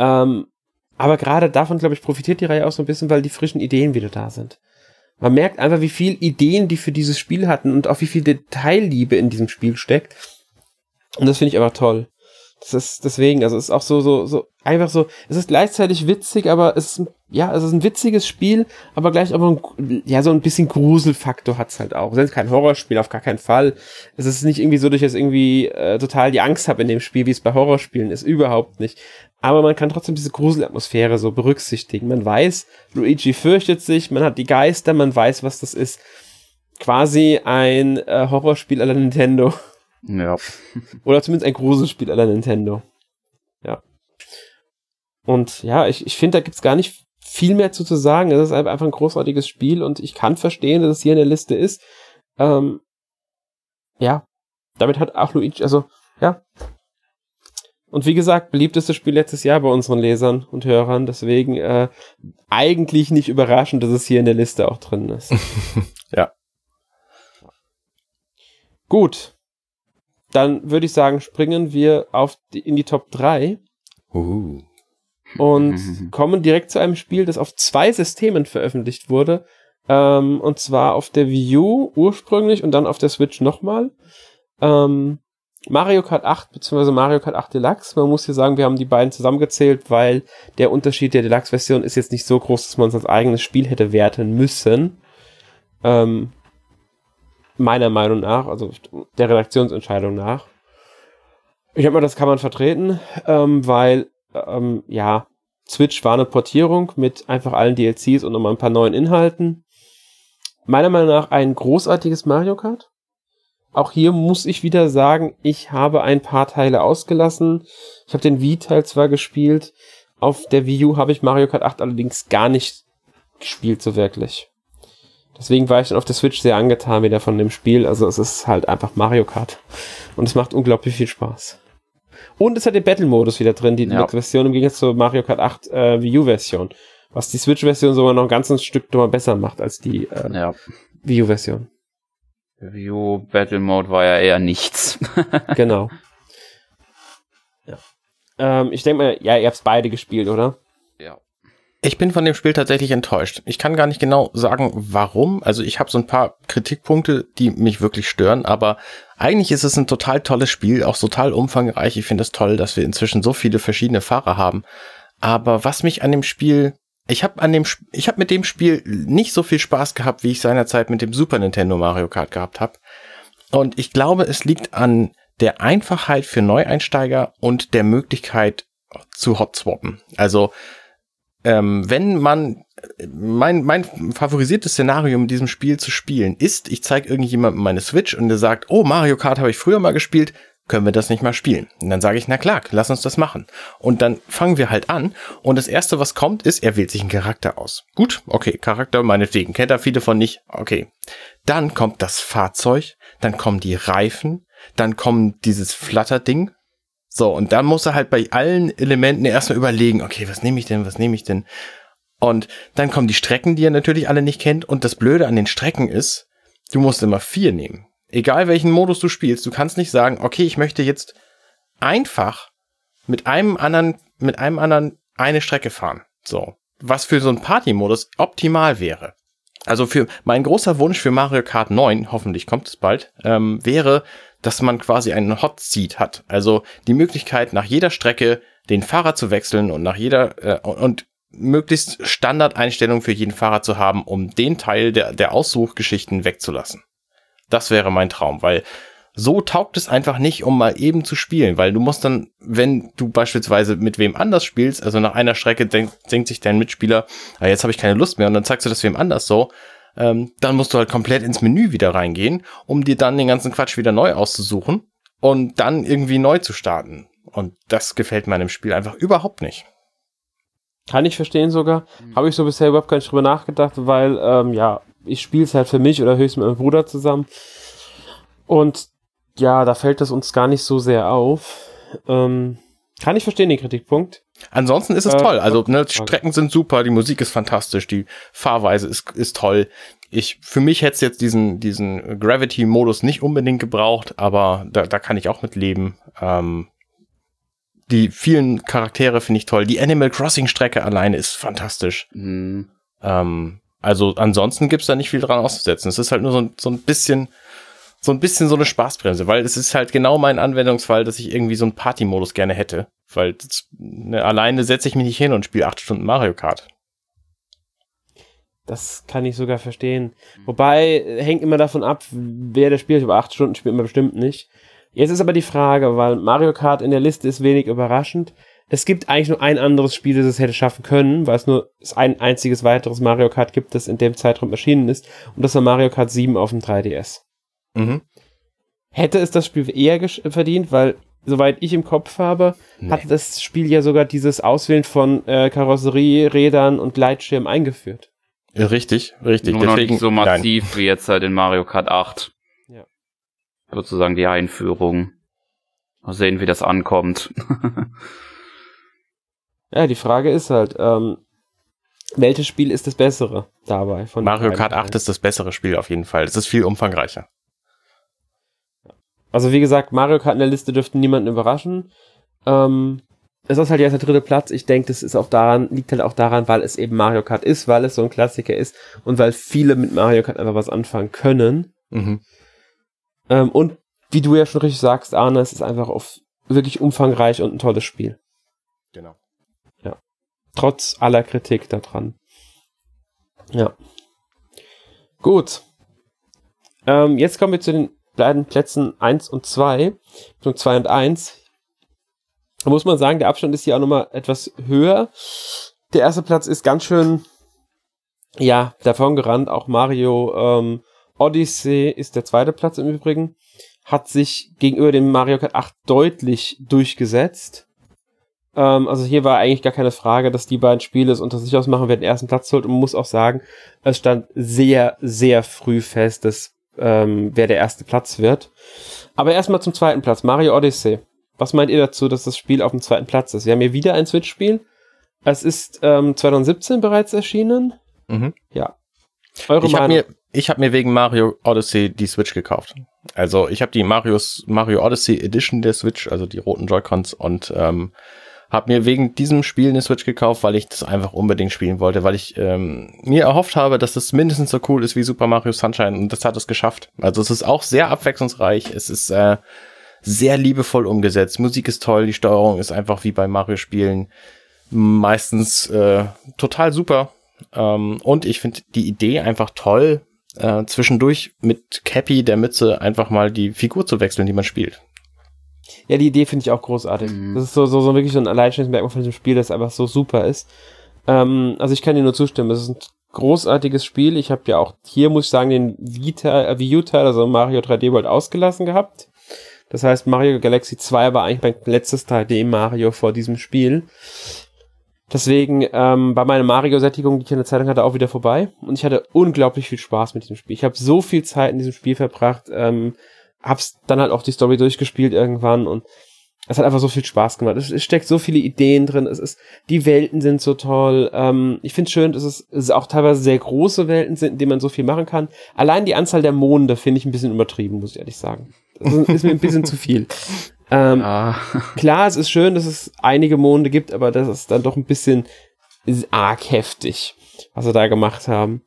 Ähm, aber gerade davon, glaube ich, profitiert die Reihe auch so ein bisschen, weil die frischen Ideen wieder da sind. Man merkt einfach, wie viel Ideen die für dieses Spiel hatten und auch wie viel Detailliebe in diesem Spiel steckt. Und das finde ich einfach toll. Das ist deswegen, also es ist auch so, so, so, einfach so, es ist gleichzeitig witzig, aber es ist, ja, es ist ein witziges Spiel, aber gleich aber, ein, ja, so ein bisschen Gruselfaktor hat's halt auch. Es ist kein Horrorspiel, auf gar keinen Fall. Es ist nicht irgendwie so, dass ich jetzt irgendwie äh, total die Angst habe in dem Spiel, wie es bei Horrorspielen ist, überhaupt nicht. Aber man kann trotzdem diese Gruselatmosphäre so berücksichtigen. Man weiß, Luigi fürchtet sich, man hat die Geister, man weiß, was das ist. Quasi ein äh, Horrorspiel aller Nintendo. Ja. [LAUGHS] Oder zumindest ein Gruselspiel aller Nintendo. Ja. Und ja, ich, ich finde, da gibt's gar nicht viel mehr zu, zu sagen. Es ist einfach ein großartiges Spiel und ich kann verstehen, dass es hier in der Liste ist. Ähm, ja, damit hat auch Luigi, also ja. Und wie gesagt, beliebtestes Spiel letztes Jahr bei unseren Lesern und Hörern. Deswegen äh, eigentlich nicht überraschend, dass es hier in der Liste auch drin ist. [LAUGHS] ja. Gut, dann würde ich sagen, springen wir auf die, in die Top 3. Uh. Und [LAUGHS] kommen direkt zu einem Spiel, das auf zwei Systemen veröffentlicht wurde. Ähm, und zwar auf der Wii U ursprünglich und dann auf der Switch nochmal. Ähm, Mario Kart 8 bzw. Mario Kart 8 Deluxe. Man muss hier sagen, wir haben die beiden zusammengezählt, weil der Unterschied der Deluxe-Version ist jetzt nicht so groß, dass man es als eigenes Spiel hätte werten müssen. Ähm, meiner Meinung nach, also der Redaktionsentscheidung nach. Ich habe mal, das kann man vertreten, ähm, weil, ähm, ja, Switch war eine Portierung mit einfach allen DLCs und nochmal ein paar neuen Inhalten. Meiner Meinung nach ein großartiges Mario Kart. Auch hier muss ich wieder sagen, ich habe ein paar Teile ausgelassen. Ich habe den Wii-Teil zwar gespielt, auf der Wii U habe ich Mario Kart 8 allerdings gar nicht gespielt, so wirklich. Deswegen war ich dann auf der Switch sehr angetan wieder von dem Spiel. Also es ist halt einfach Mario Kart. Und es macht unglaublich viel Spaß. Und es hat den Battle-Modus wieder drin, die ja. Version im Gegensatz zur Mario Kart 8 äh, Wii U-Version. Was die Switch-Version sogar noch ein ganzes Stück nochmal besser macht als die äh, ja. Wii U-Version. U Battle Mode war ja eher nichts. [LAUGHS] genau. Ja. Ähm, ich denke mal, ja, ihr habt beide gespielt, oder? Ja. Ich bin von dem Spiel tatsächlich enttäuscht. Ich kann gar nicht genau sagen, warum. Also ich habe so ein paar Kritikpunkte, die mich wirklich stören, aber eigentlich ist es ein total tolles Spiel, auch total umfangreich. Ich finde es toll, dass wir inzwischen so viele verschiedene Fahrer haben. Aber was mich an dem Spiel, ich habe an dem, ich habe mit dem Spiel nicht so viel Spaß gehabt, wie ich seinerzeit mit dem Super Nintendo Mario Kart gehabt habe. Und ich glaube, es liegt an der Einfachheit für Neueinsteiger und der Möglichkeit zu hotswappen. Also ähm, wenn man mein, mein favorisiertes Szenario in diesem Spiel zu spielen ist, ich zeige irgendjemandem meine Switch und der sagt, oh, Mario Kart habe ich früher mal gespielt, können wir das nicht mal spielen? Und dann sage ich, na klar, lass uns das machen. Und dann fangen wir halt an. Und das erste, was kommt, ist, er wählt sich einen Charakter aus. Gut, okay, Charakter meinetwegen. Kennt er viele von nicht? Okay. Dann kommt das Fahrzeug, dann kommen die Reifen, dann kommt dieses Flatterding. So, und dann muss er halt bei allen Elementen erstmal überlegen, okay, was nehme ich denn, was nehme ich denn? Und dann kommen die Strecken, die er natürlich alle nicht kennt. Und das Blöde an den Strecken ist, du musst immer vier nehmen egal welchen Modus du spielst, du kannst nicht sagen, okay, ich möchte jetzt einfach mit einem anderen, mit einem anderen eine Strecke fahren. So. Was für so einen Party-Modus optimal wäre. Also für mein großer Wunsch für Mario Kart 9, hoffentlich kommt es bald, ähm, wäre, dass man quasi einen Hot Seat hat. Also die Möglichkeit, nach jeder Strecke den Fahrer zu wechseln und nach jeder äh, und möglichst Standardeinstellungen für jeden Fahrer zu haben, um den Teil der, der Aussuchgeschichten wegzulassen. Das wäre mein Traum, weil so taugt es einfach nicht, um mal eben zu spielen, weil du musst dann, wenn du beispielsweise mit wem anders spielst, also nach einer Strecke denk, denkt sich dein Mitspieler, ah, jetzt habe ich keine Lust mehr und dann zeigst du das wem anders so, ähm, dann musst du halt komplett ins Menü wieder reingehen, um dir dann den ganzen Quatsch wieder neu auszusuchen und dann irgendwie neu zu starten. Und das gefällt meinem Spiel einfach überhaupt nicht. Kann ich verstehen sogar. Mhm. Habe ich so bisher überhaupt gar nicht drüber nachgedacht, weil, ähm, ja, ich spiele es halt für mich oder höchstens mit meinem Bruder zusammen. Und ja, da fällt es uns gar nicht so sehr auf. Ähm, kann ich verstehen, den Kritikpunkt. Ansonsten ist es äh, toll. Also, ne, Strecken sind super, die Musik ist fantastisch, die Fahrweise ist, ist toll. Ich, für mich hätte es jetzt diesen, diesen Gravity-Modus nicht unbedingt gebraucht, aber da, da kann ich auch mit leben. Ähm, die vielen Charaktere finde ich toll. Die Animal Crossing-Strecke alleine ist fantastisch. Mhm. Ähm, also ansonsten gibt's da nicht viel dran auszusetzen. Es ist halt nur so, ein, so ein bisschen, so ein bisschen so eine Spaßbremse, weil es ist halt genau mein Anwendungsfall, dass ich irgendwie so einen Party-Modus gerne hätte. Weil das, ne, alleine setze ich mich nicht hin und spiele acht Stunden Mario Kart. Das kann ich sogar verstehen. Wobei, hängt immer davon ab, wer das spielt. Über acht Stunden spielt man bestimmt nicht. Jetzt ist aber die Frage, weil Mario Kart in der Liste ist wenig überraschend. Es gibt eigentlich nur ein anderes Spiel, das es hätte schaffen können, weil es nur ein einziges weiteres Mario Kart gibt, das in dem Zeitraum erschienen ist. Und das war Mario Kart 7 auf dem 3DS. Mhm. Hätte es das Spiel eher verdient, weil, soweit ich im Kopf habe, nee. hat das Spiel ja sogar dieses Auswählen von äh, Karosserie, Rädern und Gleitschirm eingeführt. Ja, richtig, richtig. Nur Deswegen, noch nicht so massiv nein. wie jetzt halt in Mario Kart 8. Ja. Sozusagen die Einführung. Mal sehen, wie das ankommt. [LAUGHS] Ja, die Frage ist halt, ähm, welches Spiel ist das bessere dabei? Mario Kart 8 ist das bessere Spiel auf jeden Fall. Es ist viel umfangreicher. Also wie gesagt, Mario Kart in der Liste dürfte niemanden überraschen. Ähm, es ist halt jetzt der dritte Platz. Ich denke, das ist auch daran, liegt halt auch daran, weil es eben Mario Kart ist, weil es so ein Klassiker ist und weil viele mit Mario Kart einfach was anfangen können. Mhm. Ähm, und wie du ja schon richtig sagst, Arne, es ist einfach auf wirklich umfangreich und ein tolles Spiel. Genau. Trotz aller Kritik daran. Ja. Gut. Ähm, jetzt kommen wir zu den beiden Plätzen 1 und 2. 2 und 1. Da muss man sagen, der Abstand ist hier auch nochmal etwas höher. Der erste Platz ist ganz schön, ja, davon gerannt. Auch Mario ähm, Odyssey ist der zweite Platz im Übrigen. Hat sich gegenüber dem Mario Kart 8 deutlich durchgesetzt. Ähm, also hier war eigentlich gar keine Frage, dass die beiden Spiele es unter sich ausmachen, wer den ersten Platz holt. Und man muss auch sagen, es stand sehr, sehr früh fest, dass ähm, wer der erste Platz wird. Aber erstmal zum zweiten Platz, Mario Odyssey. Was meint ihr dazu, dass das Spiel auf dem zweiten Platz ist? Wir haben hier wieder ein Switch-Spiel. Es ist ähm, 2017 bereits erschienen. Mhm. Ja. Eure ich habe mir, hab mir wegen Mario Odyssey die Switch gekauft. Also ich habe die Marios, Mario Odyssey Edition der Switch, also die roten Joy-Cons und ähm, habe mir wegen diesem Spiel eine Switch gekauft, weil ich das einfach unbedingt spielen wollte, weil ich ähm, mir erhofft habe, dass das mindestens so cool ist wie Super Mario Sunshine und das hat es geschafft. Also es ist auch sehr abwechslungsreich, es ist äh, sehr liebevoll umgesetzt, Musik ist toll, die Steuerung ist einfach wie bei Mario-Spielen meistens äh, total super. Ähm, und ich finde die Idee einfach toll, äh, zwischendurch mit Cappy der Mütze einfach mal die Figur zu wechseln, die man spielt. Ja, die Idee finde ich auch großartig. Mhm. Das ist so, so, so wirklich so ein Alleinstellungsmerkmal von diesem Spiel, das einfach so super ist. Ähm, also ich kann dir nur zustimmen. Es ist ein großartiges Spiel. Ich habe ja auch hier, muss ich sagen, den Vita, äh, Wii U-Teil, also Mario 3D World ausgelassen gehabt. Das heißt, Mario Galaxy 2 war eigentlich mein letztes 3D Mario vor diesem Spiel. Deswegen ähm, war meine Mario-Sättigung, die ich in der Zeitung hatte, auch wieder vorbei. Und ich hatte unglaublich viel Spaß mit diesem Spiel. Ich habe so viel Zeit in diesem Spiel verbracht, ähm, hab's dann halt auch die Story durchgespielt irgendwann und es hat einfach so viel Spaß gemacht. Es, es steckt so viele Ideen drin. Es ist, die Welten sind so toll. Ähm, ich finde schön, dass es, es auch teilweise sehr große Welten sind, in denen man so viel machen kann. Allein die Anzahl der Monde finde ich ein bisschen übertrieben, muss ich ehrlich sagen. Das ist mir ein bisschen zu viel. Ähm, [LAUGHS] ah. Klar, es ist schön, dass es einige Monde gibt, aber das ist dann doch ein bisschen arg heftig, was sie da gemacht haben.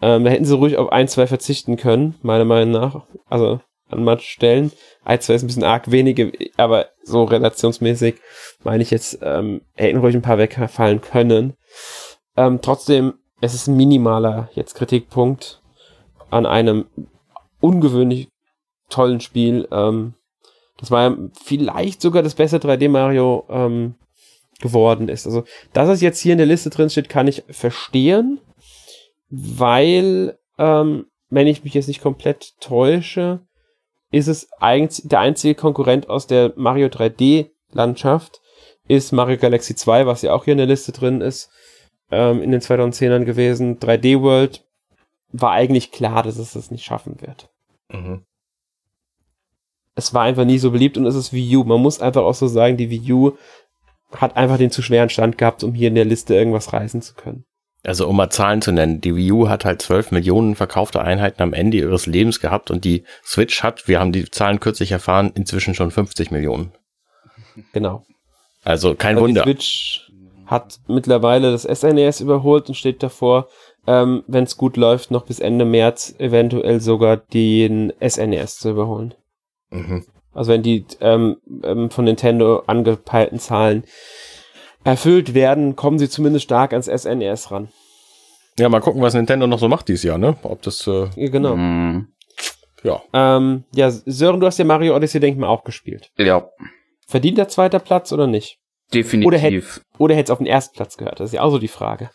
Ähm, da hätten sie ruhig auf ein, zwei verzichten können, meiner Meinung nach. Also an manchen Stellen. Ein, zwei ist ein bisschen arg wenige, aber so relationsmäßig meine ich jetzt, ähm, hätten ruhig ein paar wegfallen können. Ähm, trotzdem, es ist ein minimaler jetzt Kritikpunkt an einem ungewöhnlich tollen Spiel. Ähm, das war vielleicht sogar das beste 3D Mario ähm, geworden ist. Also, dass es jetzt hier in der Liste drin steht, kann ich verstehen, weil, ähm, wenn ich mich jetzt nicht komplett täusche, ist es eigentlich der einzige Konkurrent aus der Mario 3D Landschaft ist Mario Galaxy 2, was ja auch hier in der Liste drin ist, ähm, in den 2010ern gewesen. 3D World war eigentlich klar, dass es das nicht schaffen wird. Mhm es war einfach nie so beliebt und es ist Wii U. Man muss einfach auch so sagen, die Wii U hat einfach den zu schweren Stand gehabt, um hier in der Liste irgendwas reißen zu können. Also um mal Zahlen zu nennen, die Wii U hat halt 12 Millionen verkaufte Einheiten am Ende ihres Lebens gehabt und die Switch hat, wir haben die Zahlen kürzlich erfahren, inzwischen schon 50 Millionen. Genau. Also kein also Wunder. Die Switch hat mittlerweile das SNES e überholt und steht davor, ähm, wenn es gut läuft, noch bis Ende März eventuell sogar den SNES e zu überholen. Mhm. Also wenn die ähm, ähm, von Nintendo angepeilten Zahlen erfüllt werden, kommen sie zumindest stark ans SNES e ran. Ja, mal gucken, was Nintendo noch so macht dieses Jahr, ne? Ob das. Äh, ja, genau. Mm. Ja. Ähm, ja, Sören, du hast ja Mario Odyssey, denke ich mal, auch gespielt. Ja. Verdient der zweite Platz oder nicht? Definitiv. Oder hätte oder es auf den ersten Platz gehört? Das ist ja auch so die Frage.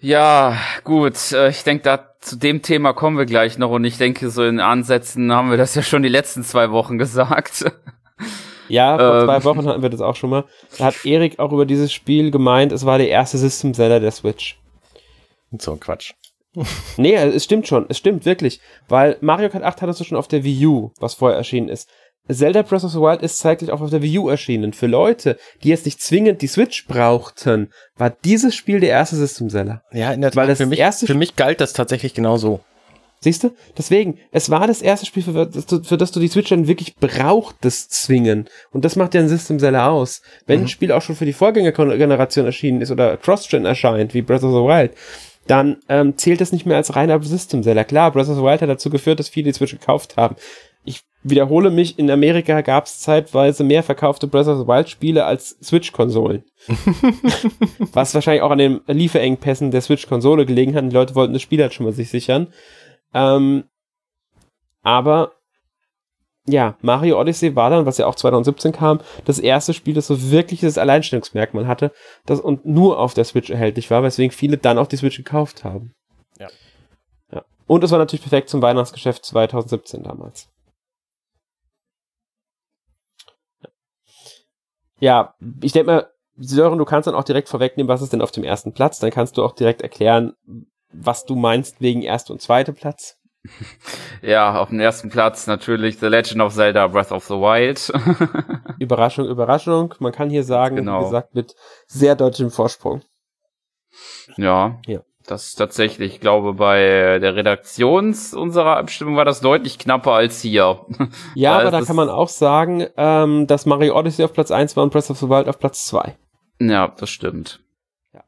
Ja, gut. Äh, ich denke, da zu dem Thema kommen wir gleich noch und ich denke, so in Ansätzen haben wir das ja schon die letzten zwei Wochen [LAUGHS] gesagt. Ja, vor ähm. zwei Wochen hatten wir das auch schon mal. Da hat Erik auch über dieses Spiel gemeint, es war der erste System-Seller der Switch. So ein Quatsch. [LAUGHS] nee, es stimmt schon, es stimmt wirklich. Weil Mario Kart 8 hattest du schon auf der Wii U, was vorher erschienen ist. Zelda Breath of the Wild ist zeitlich auch auf der Wii U erschienen. Für Leute, die jetzt nicht zwingend die Switch brauchten, war dieses Spiel der erste System-Seller. Ja, in der Tat. Weil das für, mich, erste für mich galt das tatsächlich genau so. Siehst du? Deswegen, es war das erste Spiel, für, für das du die Switch dann wirklich brauchtest zwingen. Und das macht ja ein System-Seller aus. Wenn mhm. ein Spiel auch schon für die Vorgängergeneration erschienen ist oder Cross-Gen erscheint, wie Breath of the Wild, dann ähm, zählt das nicht mehr als reiner System-Seller. Klar, Breath of the Wild hat dazu geführt, dass viele die Switch gekauft haben wiederhole mich, in Amerika gab es zeitweise mehr verkaufte Breath of the Wild Spiele als Switch-Konsolen. [LAUGHS] Was wahrscheinlich auch an den Lieferengpässen der Switch-Konsole gelegen hat. Die Leute wollten das Spiel halt schon mal sich sichern. Ähm, aber ja, Mario Odyssey war dann, was ja auch 2017 kam, das erste Spiel, das so wirklich das Alleinstellungsmerkmal hatte das und nur auf der Switch erhältlich war, weswegen viele dann auch die Switch gekauft haben. Ja. ja. Und es war natürlich perfekt zum Weihnachtsgeschäft 2017 damals. Ja, ich denke mal, Sören, du kannst dann auch direkt vorwegnehmen, was ist denn auf dem ersten Platz. Dann kannst du auch direkt erklären, was du meinst wegen erster und zweiter Platz. [LAUGHS] Ja, auf dem ersten Platz natürlich The Legend of Zelda Breath of the Wild. [LAUGHS] Überraschung, Überraschung. Man kann hier sagen, genau. wie gesagt, mit sehr deutlichem Vorsprung. Ja. ja. Das ist tatsächlich, ich glaube, bei der Redaktions unserer Abstimmung war das deutlich knapper als hier. [LAUGHS] Ja, aber da kann man auch sagen, ähm, dass Mario Odyssey auf Platz 1 war und Breath of the Wild auf Platz 2. Ja, das stimmt. Ja.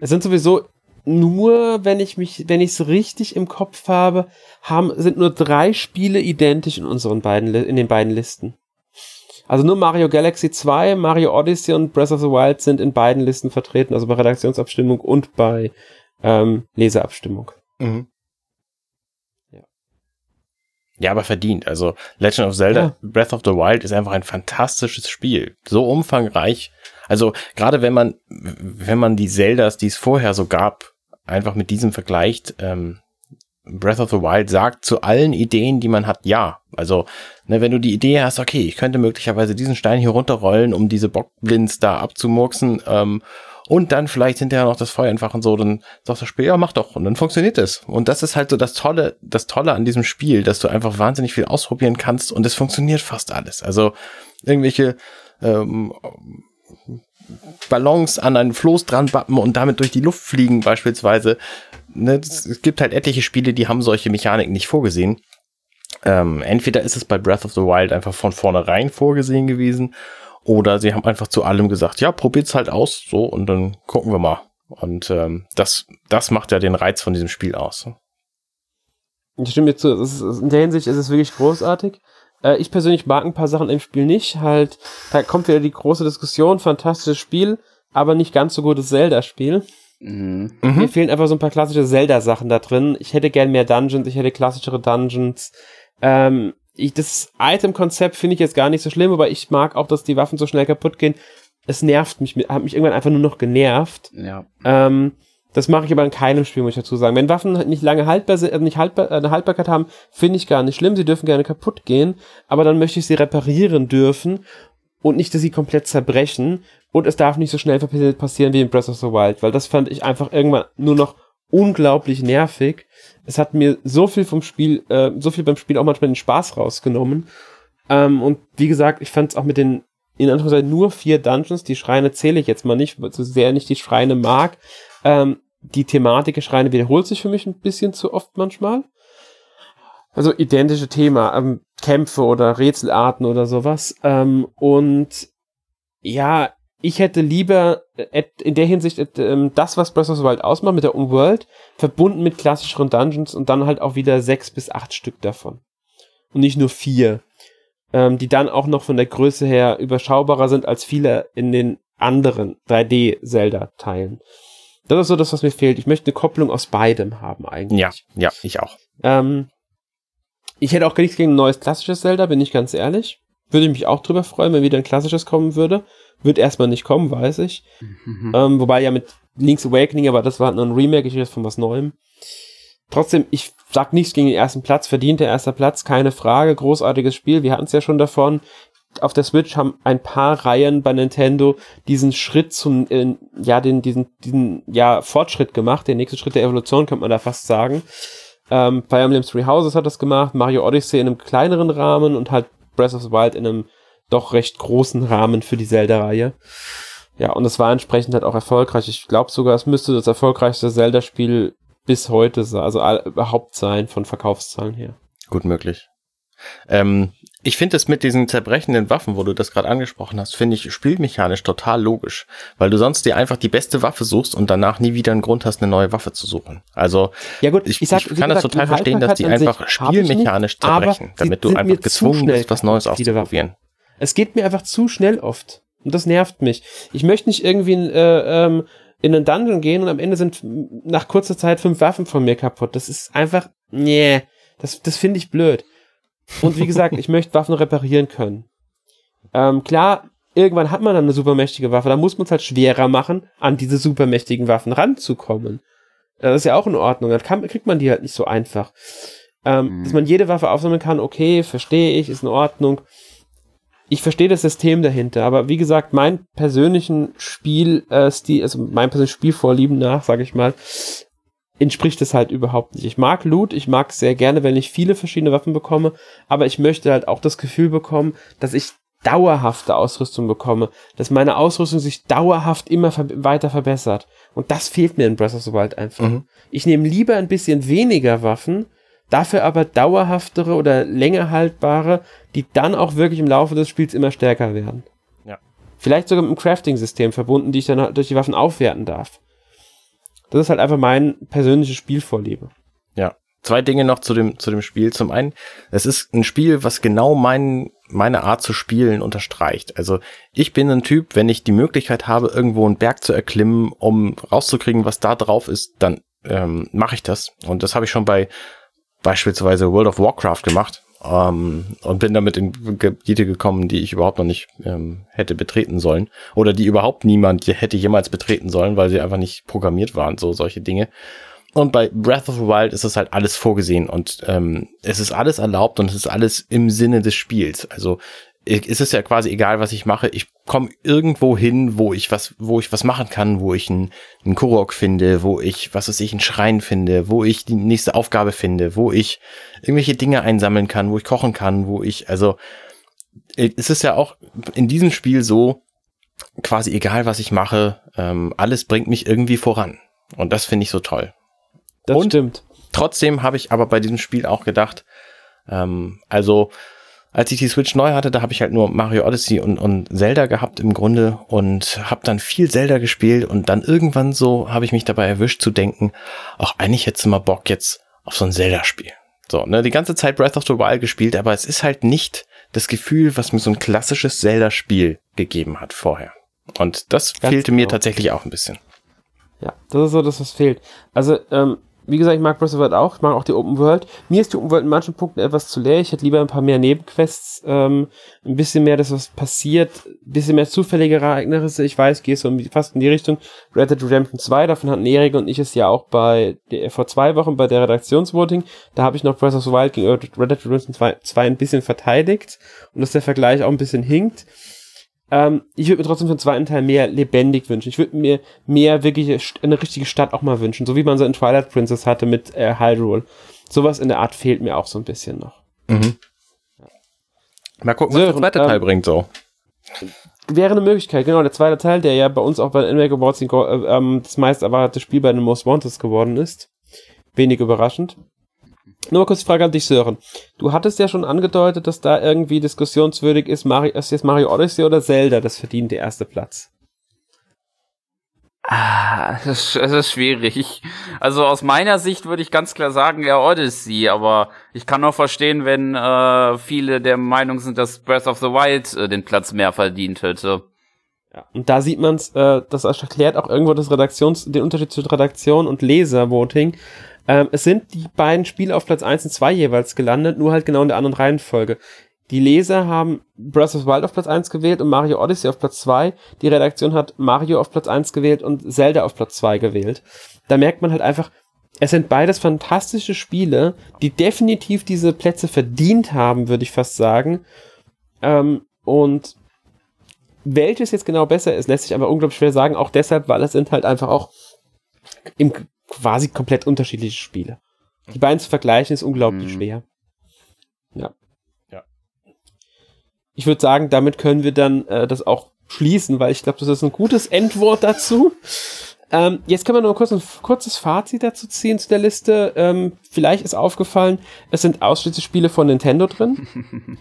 Es sind sowieso nur, wenn ich mich, wenn ich es richtig im Kopf habe, haben, sind nur drei Spiele identisch in unseren beiden, in den beiden Listen. Also nur Mario Galaxy 2, Mario Odyssey und Breath of the Wild sind in beiden Listen vertreten, also bei Redaktionsabstimmung und bei ähm, Leseabstimmung. Mhm. Ja. ja, aber verdient. Also Legend of Zelda ja. Breath of the Wild ist einfach ein fantastisches Spiel. So umfangreich. Also gerade wenn man, wenn man die Zeldas, die es vorher so gab, einfach mit diesem vergleicht, ähm, Breath of the Wild sagt zu allen Ideen, die man hat, ja. Also, ne, wenn du die Idee hast, okay, ich könnte möglicherweise diesen Stein hier runterrollen, um diese Bockblins da abzumurksen, ähm, und dann vielleicht hinterher noch das Feuer entfachen, so, dann sagt das Spiel, ja, mach doch. Und dann funktioniert es. Und das ist halt so das Tolle, das Tolle an diesem Spiel, dass du einfach wahnsinnig viel ausprobieren kannst und es funktioniert fast alles. Also irgendwelche ähm, Ballons an einen Floß dran bappen und damit durch die Luft fliegen beispielsweise. Ne, das, es gibt halt etliche Spiele, die haben solche Mechaniken nicht vorgesehen. Ähm, entweder ist es bei Breath of the Wild einfach von vornherein vorgesehen gewesen oder sie haben einfach zu allem gesagt, ja, probiert's halt aus, so, und dann gucken wir mal. Und ähm, das, das macht ja den Reiz von diesem Spiel aus. Ich stimme dir zu. Ist, in der Hinsicht ist es wirklich großartig. Äh, ich persönlich mag ein paar Sachen im Spiel nicht. Halt, da kommt wieder die große Diskussion, fantastisches Spiel, aber nicht ganz so gutes Zelda-Spiel. Mhm. Mir fehlen einfach so ein paar klassische Zelda-Sachen da drin. Ich hätte gern mehr Dungeons, ich hätte klassischere Dungeons. Ähm, ich, das Item-Konzept finde ich jetzt gar nicht so schlimm, aber ich mag auch, dass die Waffen so schnell kaputt gehen. Es nervt mich, hat mich irgendwann einfach nur noch genervt. Ja. Ähm, das mache ich aber in keinem Spiel, muss ich dazu sagen. Wenn Waffen nicht lange haltbar sind, also nicht haltbar, eine Haltbarkeit haben, finde ich gar nicht schlimm. Sie dürfen gerne kaputt gehen, aber dann möchte ich sie reparieren dürfen und nicht, dass sie komplett zerbrechen. Und es darf nicht so schnell passieren wie in Breath of the Wild, weil das fand ich einfach irgendwann nur noch unglaublich nervig. Es hat mir so viel vom Spiel, äh, so viel beim Spiel auch manchmal den Spaß rausgenommen. Ähm, und wie gesagt, ich fand es auch mit den, in Anführungszeichen, nur vier Dungeons, die Schreine zähle ich jetzt mal nicht, so sehr nicht die Schreine mag. Ähm, die Thematik der Schreine wiederholt sich für mich ein bisschen zu oft manchmal. Also identische Thema, ähm, Kämpfe oder Rätselarten oder sowas. Ähm, und ja, ich hätte lieber äh, in der Hinsicht äh, ähm, das, was Breath of the Wild ausmacht, mit der Umworld, verbunden mit klassischeren Dungeons und dann halt auch wieder sechs bis acht Stück davon. Und nicht nur vier. Ähm, die dann auch noch von der Größe her überschaubarer sind als viele in den anderen 3D-Zelda-Teilen. Das ist so das, was mir fehlt. Ich möchte eine Kopplung aus beidem haben eigentlich. Ja, ja, ich auch. Ähm, ich hätte auch gar nichts gegen ein neues klassisches Zelda, bin ich ganz ehrlich. Würde ich mich auch drüber freuen, wenn wieder ein klassisches kommen würde. Wird erstmal nicht kommen, weiß ich. Mhm. Ähm, wobei ja mit Link's Awakening, aber das war nur ein Remake, ich rede von was Neuem. Trotzdem, ich sag nichts gegen den ersten Platz, verdient der erste Platz, keine Frage, großartiges Spiel, wir hatten es ja schon davon. Auf der Switch haben ein paar Reihen bei Nintendo diesen Schritt zum, äh, ja, den, diesen, diesen, ja, Fortschritt gemacht, der nächste Schritt der Evolution, könnte man da fast sagen. Ähm, Fire Emblem Three Houses hat das gemacht, Mario Odyssey in einem kleineren Rahmen und halt Breath of the Wild in einem doch recht großen Rahmen für die Zelda-Reihe. Ja, und es war entsprechend halt auch erfolgreich. Ich glaube sogar, es müsste das erfolgreichste Zelda-Spiel bis heute also überhaupt sein von Verkaufszahlen her. Gut möglich. Ähm, ich finde es mit diesen zerbrechenden Waffen, wo du das gerade angesprochen hast, finde ich spielmechanisch total logisch, weil du sonst dir einfach die beste Waffe suchst und danach nie wieder einen Grund hast, eine neue Waffe zu suchen. Also ja gut, ich, ich, sag, ich kann das total verstehen, dass die einfach spielmechanisch nicht, zerbrechen, damit du einfach gezwungen bist, was Neues auszuprobieren. Es geht mir einfach zu schnell oft. Und das nervt mich. Ich möchte nicht irgendwie in, äh, ähm, in einen Dungeon gehen und am Ende sind nach kurzer Zeit fünf Waffen von mir kaputt. Das ist einfach, nee, das, das finde ich blöd. Und wie gesagt, ich möchte Waffen reparieren können. Ähm, klar, irgendwann hat man dann eine supermächtige Waffe, da muss man es halt schwerer machen, an diese supermächtigen Waffen ranzukommen. Das ist ja auch in Ordnung, dann kann, kriegt man die halt nicht so einfach. Ähm, mhm. Dass man jede Waffe aufsammeln kann, okay, verstehe ich, ist in Ordnung ich verstehe das System dahinter, aber wie gesagt, mein persönlichen Spielstil, äh, also mein persönliches Spielvorlieben nach, sage ich mal, entspricht es halt überhaupt nicht. Ich mag Loot, ich mag sehr gerne, wenn ich viele verschiedene Waffen bekomme, aber ich möchte halt auch das Gefühl bekommen, dass ich dauerhafte Ausrüstung bekomme, dass meine Ausrüstung sich dauerhaft immer ver weiter verbessert. Und das fehlt mir in Breath of the Wild einfach. Mhm. Ich nehme lieber ein bisschen weniger Waffen, dafür aber dauerhaftere oder länger haltbare, die dann auch wirklich im Laufe des Spiels immer stärker werden. Ja. Vielleicht sogar mit einem Crafting-System verbunden, die ich dann durch die Waffen aufwerten darf. Das ist halt einfach mein persönliches Spielvorliebe. Ja. Zwei Dinge noch zu dem, zu dem Spiel. Zum einen, es ist ein Spiel, was genau mein, meine Art zu spielen unterstreicht. Also ich bin ein Typ, wenn ich die Möglichkeit habe, irgendwo einen Berg zu erklimmen, um rauszukriegen, was da drauf ist, dann ähm, mache ich das. Und das habe ich schon bei beispielsweise World of Warcraft gemacht ähm, und bin damit in Gebiete gekommen, die ich überhaupt noch nicht ähm, hätte betreten sollen oder die überhaupt niemand hätte jemals betreten sollen, weil sie einfach nicht programmiert waren, so solche Dinge. Und bei Breath of the Wild ist das halt alles vorgesehen und ähm, es ist alles erlaubt und es ist alles im Sinne des Spiels. Also ist es ja quasi egal, was ich mache. Ich komme irgendwo hin, wo ich was, wo ich was machen kann, wo ich einen, einen Kurok finde, wo ich, was weiß ich, einen Schrein finde, wo ich die nächste Aufgabe finde, wo ich irgendwelche Dinge einsammeln kann, wo ich kochen kann, wo ich, also es ist ja auch in diesem Spiel so, quasi egal, was ich mache, ähm, alles bringt mich irgendwie voran. Und das finde ich so toll. Das Und stimmt. Trotzdem habe ich aber bei diesem Spiel auch gedacht, ähm, also als ich die Switch neu hatte, da habe ich halt nur Mario Odyssey und, und Zelda gehabt im Grunde und habe dann viel Zelda gespielt und dann irgendwann so habe ich mich dabei erwischt zu denken, ach eigentlich hättest du mal Bock jetzt auf so ein Zelda-Spiel. So, ne, die ganze Zeit Breath of the Wild gespielt, aber es ist halt nicht das Gefühl, was mir so ein klassisches Zelda-Spiel gegeben hat vorher. Und das Ganz fehlte genau. mir tatsächlich auch ein bisschen. Ja, das ist so das, was fehlt. Also, ähm, wie gesagt, ich mag Breath of the Wild auch, ich mag auch die Open World. Mir ist die Open World in manchen Punkten etwas zu leer. Ich hätte lieber ein paar mehr Nebenquests, ähm, ein bisschen mehr, dass was passiert, ein bisschen mehr zufällige Ereignisse. Ich weiß, gehe so fast in die Richtung Red Dead Redemption 2. Davon hatten Erik und ich es ja auch bei der, vor zwei Wochen bei der Redaktionsvoting. Da habe ich noch Breath of the Wild gegen Red Dead Redemption 2, 2 ein bisschen verteidigt und dass der Vergleich auch ein bisschen hinkt. Ähm, ich würde mir trotzdem für den zweiten Teil mehr lebendig wünschen. Ich würde mir mehr wirklich eine richtige Stadt auch mal wünschen, so wie man so in Twilight Princess hatte mit äh, Hyrule. Sowas in der Art fehlt mir auch so ein bisschen noch. Mhm. Mal gucken, was der zweite ähm, Teil bringt so. Wäre eine Möglichkeit, genau. Der zweite Teil, der ja bei uns auch bei den NMAC Awards äh, ähm, das meist erwartete Spiel bei den Most Wanted geworden ist. Wenig überraschend. Nur mal kurz Frage an dich, Sören. Du hattest ja schon angedeutet, dass da irgendwie diskussionswürdig ist, Mario, ist jetzt Mario Odyssey oder Zelda das verdient der erste Platz? Ah, das ist, das ist schwierig. Also aus meiner Sicht würde ich ganz klar sagen, ja Odyssey, aber ich kann auch verstehen, wenn äh, viele der Meinung sind, dass Breath of the Wild äh, den Platz mehr verdient hätte. Ja, und da sieht man es, äh, das erklärt auch irgendwo das Redaktions, den Unterschied zwischen Redaktion und Leservoting. Ähm, es sind die beiden Spiele auf Platz 1 und 2 jeweils gelandet, nur halt genau in der anderen Reihenfolge. Die Leser haben Breath of the Wild auf Platz 1 gewählt und Mario Odyssey auf Platz 2. Die Redaktion hat Mario auf Platz 1 gewählt und Zelda auf Platz 2 gewählt. Da merkt man halt einfach, es sind beides fantastische Spiele, die definitiv diese Plätze verdient haben, würde ich fast sagen. Ähm, und welches jetzt genau besser ist, lässt sich aber unglaublich schwer sagen, auch deshalb, weil es sind halt einfach auch im quasi komplett unterschiedliche Spiele. Die beiden zu vergleichen ist unglaublich mhm. schwer. Ja. Ja. Ich würde sagen, damit können wir dann äh, das auch schließen, weil ich glaube, das ist ein gutes Endwort dazu. [LAUGHS] Ähm, jetzt können wir noch kurz ein kurzes Fazit dazu ziehen zu der Liste. Ähm, vielleicht ist aufgefallen, es sind ausschließlich Spiele von Nintendo drin. [LAUGHS]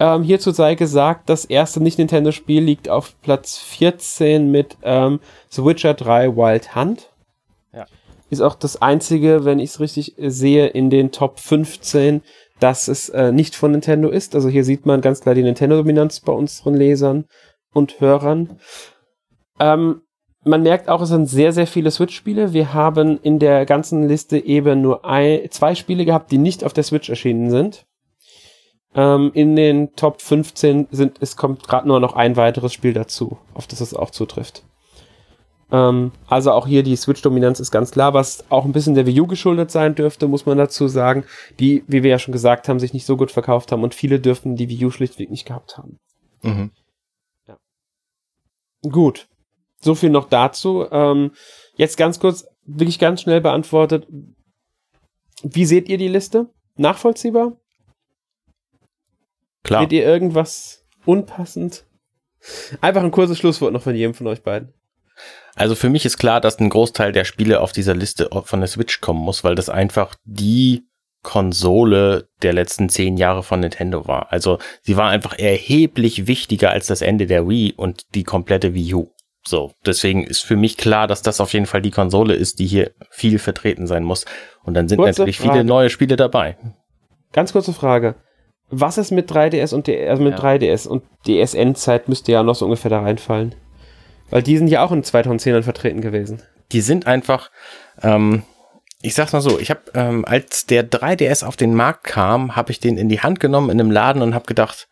ähm, hierzu sei gesagt, das erste Nicht-Nintendo-Spiel liegt auf Platz 14 mit ähm, The Witcher 3 Wild Hunt. Ist auch das einzige, wenn ich es richtig sehe, in den Top 15, dass es äh, nicht von Nintendo ist. Also hier sieht man ganz klar die Nintendo-Dominanz bei unseren Lesern und Hörern. Ähm, man merkt auch, es sind sehr, sehr viele Switch-Spiele. Wir haben in der ganzen Liste eben nur ein, zwei Spiele gehabt, die nicht auf der Switch erschienen sind. Ähm, in den Top 15 sind, es kommt gerade nur noch ein weiteres Spiel dazu, auf das es auch zutrifft. Ähm, also auch hier die Switch-Dominanz ist ganz klar, was auch ein bisschen der Wii U geschuldet sein dürfte, muss man dazu sagen, die, wie wir ja schon gesagt haben, sich nicht so gut verkauft haben und viele dürften die Wii U schlichtweg nicht gehabt haben. Mhm. Ja. Gut. So viel noch dazu. Ähm, jetzt ganz kurz, wirklich ganz schnell beantwortet. Wie seht ihr die Liste? Nachvollziehbar? Klar. Seht ihr irgendwas unpassend? Einfach ein kurzes Schlusswort noch von jedem von euch beiden. Also für mich ist klar, dass ein Großteil der Spiele auf dieser Liste von der Switch kommen muss, weil das einfach die Konsole der letzten zehn Jahre von Nintendo war. Also sie war einfach erheblich wichtiger als das Ende der Wii und die komplette Wii U. So, deswegen ist für mich klar, dass das auf jeden Fall die Konsole ist, die hier viel vertreten sein muss. Und dann sind kurze natürlich Frage. viele neue Spiele dabei. Ganz kurze Frage. Was ist mit 3DS und DS, also mit ja. 3DS und DS-Endzeit müsste ja noch so ungefähr da reinfallen? Weil die sind ja auch in 2010ern vertreten gewesen. Die sind einfach, ähm, ich sag's mal so, ich habe, ähm, als der 3DS auf den Markt kam, habe ich den in die Hand genommen in einem Laden und habe gedacht,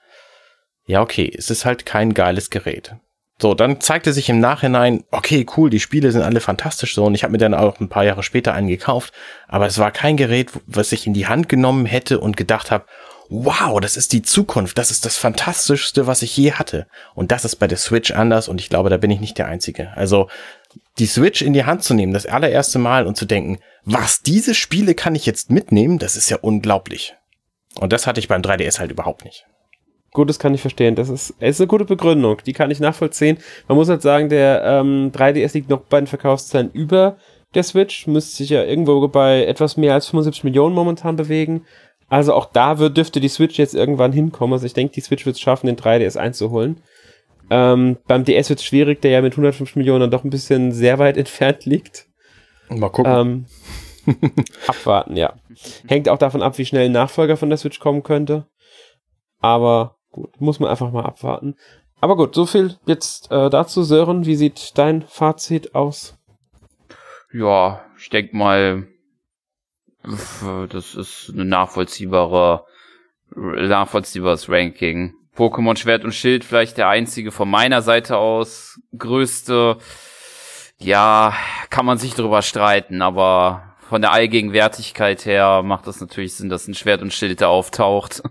ja okay, es ist halt kein geiles Gerät. So, dann zeigte sich im Nachhinein, okay, cool, die Spiele sind alle fantastisch so und ich habe mir dann auch ein paar Jahre später einen gekauft, aber es war kein Gerät, was ich in die Hand genommen hätte und gedacht habe, wow, das ist die Zukunft, das ist das Fantastischste, was ich je hatte. Und das ist bei der Switch anders und ich glaube, da bin ich nicht der Einzige. Also die Switch in die Hand zu nehmen, das allererste Mal und zu denken, was, diese Spiele kann ich jetzt mitnehmen, das ist ja unglaublich. Und das hatte ich beim 3DS halt überhaupt nicht. Gut, das kann ich verstehen. Das ist, ist eine gute Begründung. Die kann ich nachvollziehen. Man muss halt sagen, der ähm, 3DS liegt noch bei den Verkaufszahlen über der Switch. Müsste sich ja irgendwo bei etwas mehr als 75 Millionen momentan bewegen. Also auch da wird, dürfte die Switch jetzt irgendwann hinkommen. Also ich denke, die Switch wird es schaffen, den 3DS einzuholen. Ähm, beim DS wird es schwierig, der ja mit 105 Millionen dann doch ein bisschen sehr weit [LAUGHS] entfernt liegt. Mal gucken. Ähm, [LAUGHS] abwarten, ja. Hängt auch davon ab, wie schnell ein Nachfolger von der Switch kommen könnte. Aber gut, muss man einfach mal abwarten. Aber gut, so viel jetzt äh, dazu, Sören. Wie sieht dein Fazit aus? Ja, ich denke mal, das ist ein nachvollziehbarer, nachvollziehbares Ranking. Pokémon Schwert und Schild vielleicht der einzige von meiner Seite aus größte. Ja, kann man sich drüber streiten, aber von der Allgegenwärtigkeit her macht das natürlich Sinn, dass ein Schwert und Schild da auftaucht.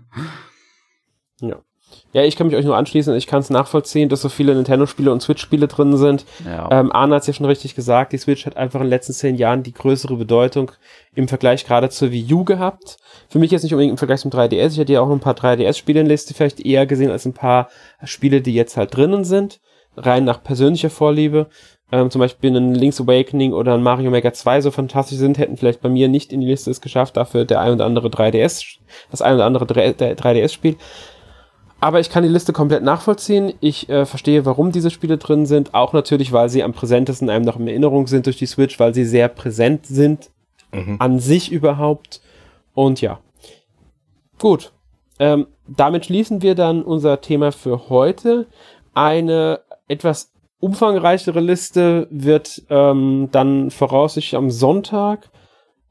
Ja. Ja, ich kann mich euch nur anschließen. Ich kann es nachvollziehen, dass so viele Nintendo-Spiele und Switch-Spiele drin sind. Ja. Ähm, Arne hat es ja schon richtig gesagt. Die Switch hat einfach in den letzten zehn Jahren die größere Bedeutung im Vergleich gerade zur Wii U gehabt. Für mich jetzt nicht unbedingt im Vergleich zum 3DS. Ich hätte ja auch noch ein paar 3DS-Spiele in Liste vielleicht eher gesehen als ein paar Spiele, die jetzt halt drinnen sind. Rein nach persönlicher Vorliebe. Ähm, zum Beispiel ein Link's Awakening oder ein Mario Maker 2 so fantastisch sind, hätten vielleicht bei mir nicht in die Liste es geschafft. Dafür der ein oder andere 3DS, das ein oder andere 3DS-Spiel. Aber ich kann die Liste komplett nachvollziehen. Ich äh, verstehe, warum diese Spiele drin sind. Auch natürlich, weil sie am präsentesten einem noch in Erinnerung sind durch die Switch, weil sie sehr präsent sind mhm. an sich überhaupt. Und ja. Gut. Ähm, damit schließen wir dann unser Thema für heute. Eine etwas umfangreichere Liste wird ähm, dann voraussichtlich am Sonntag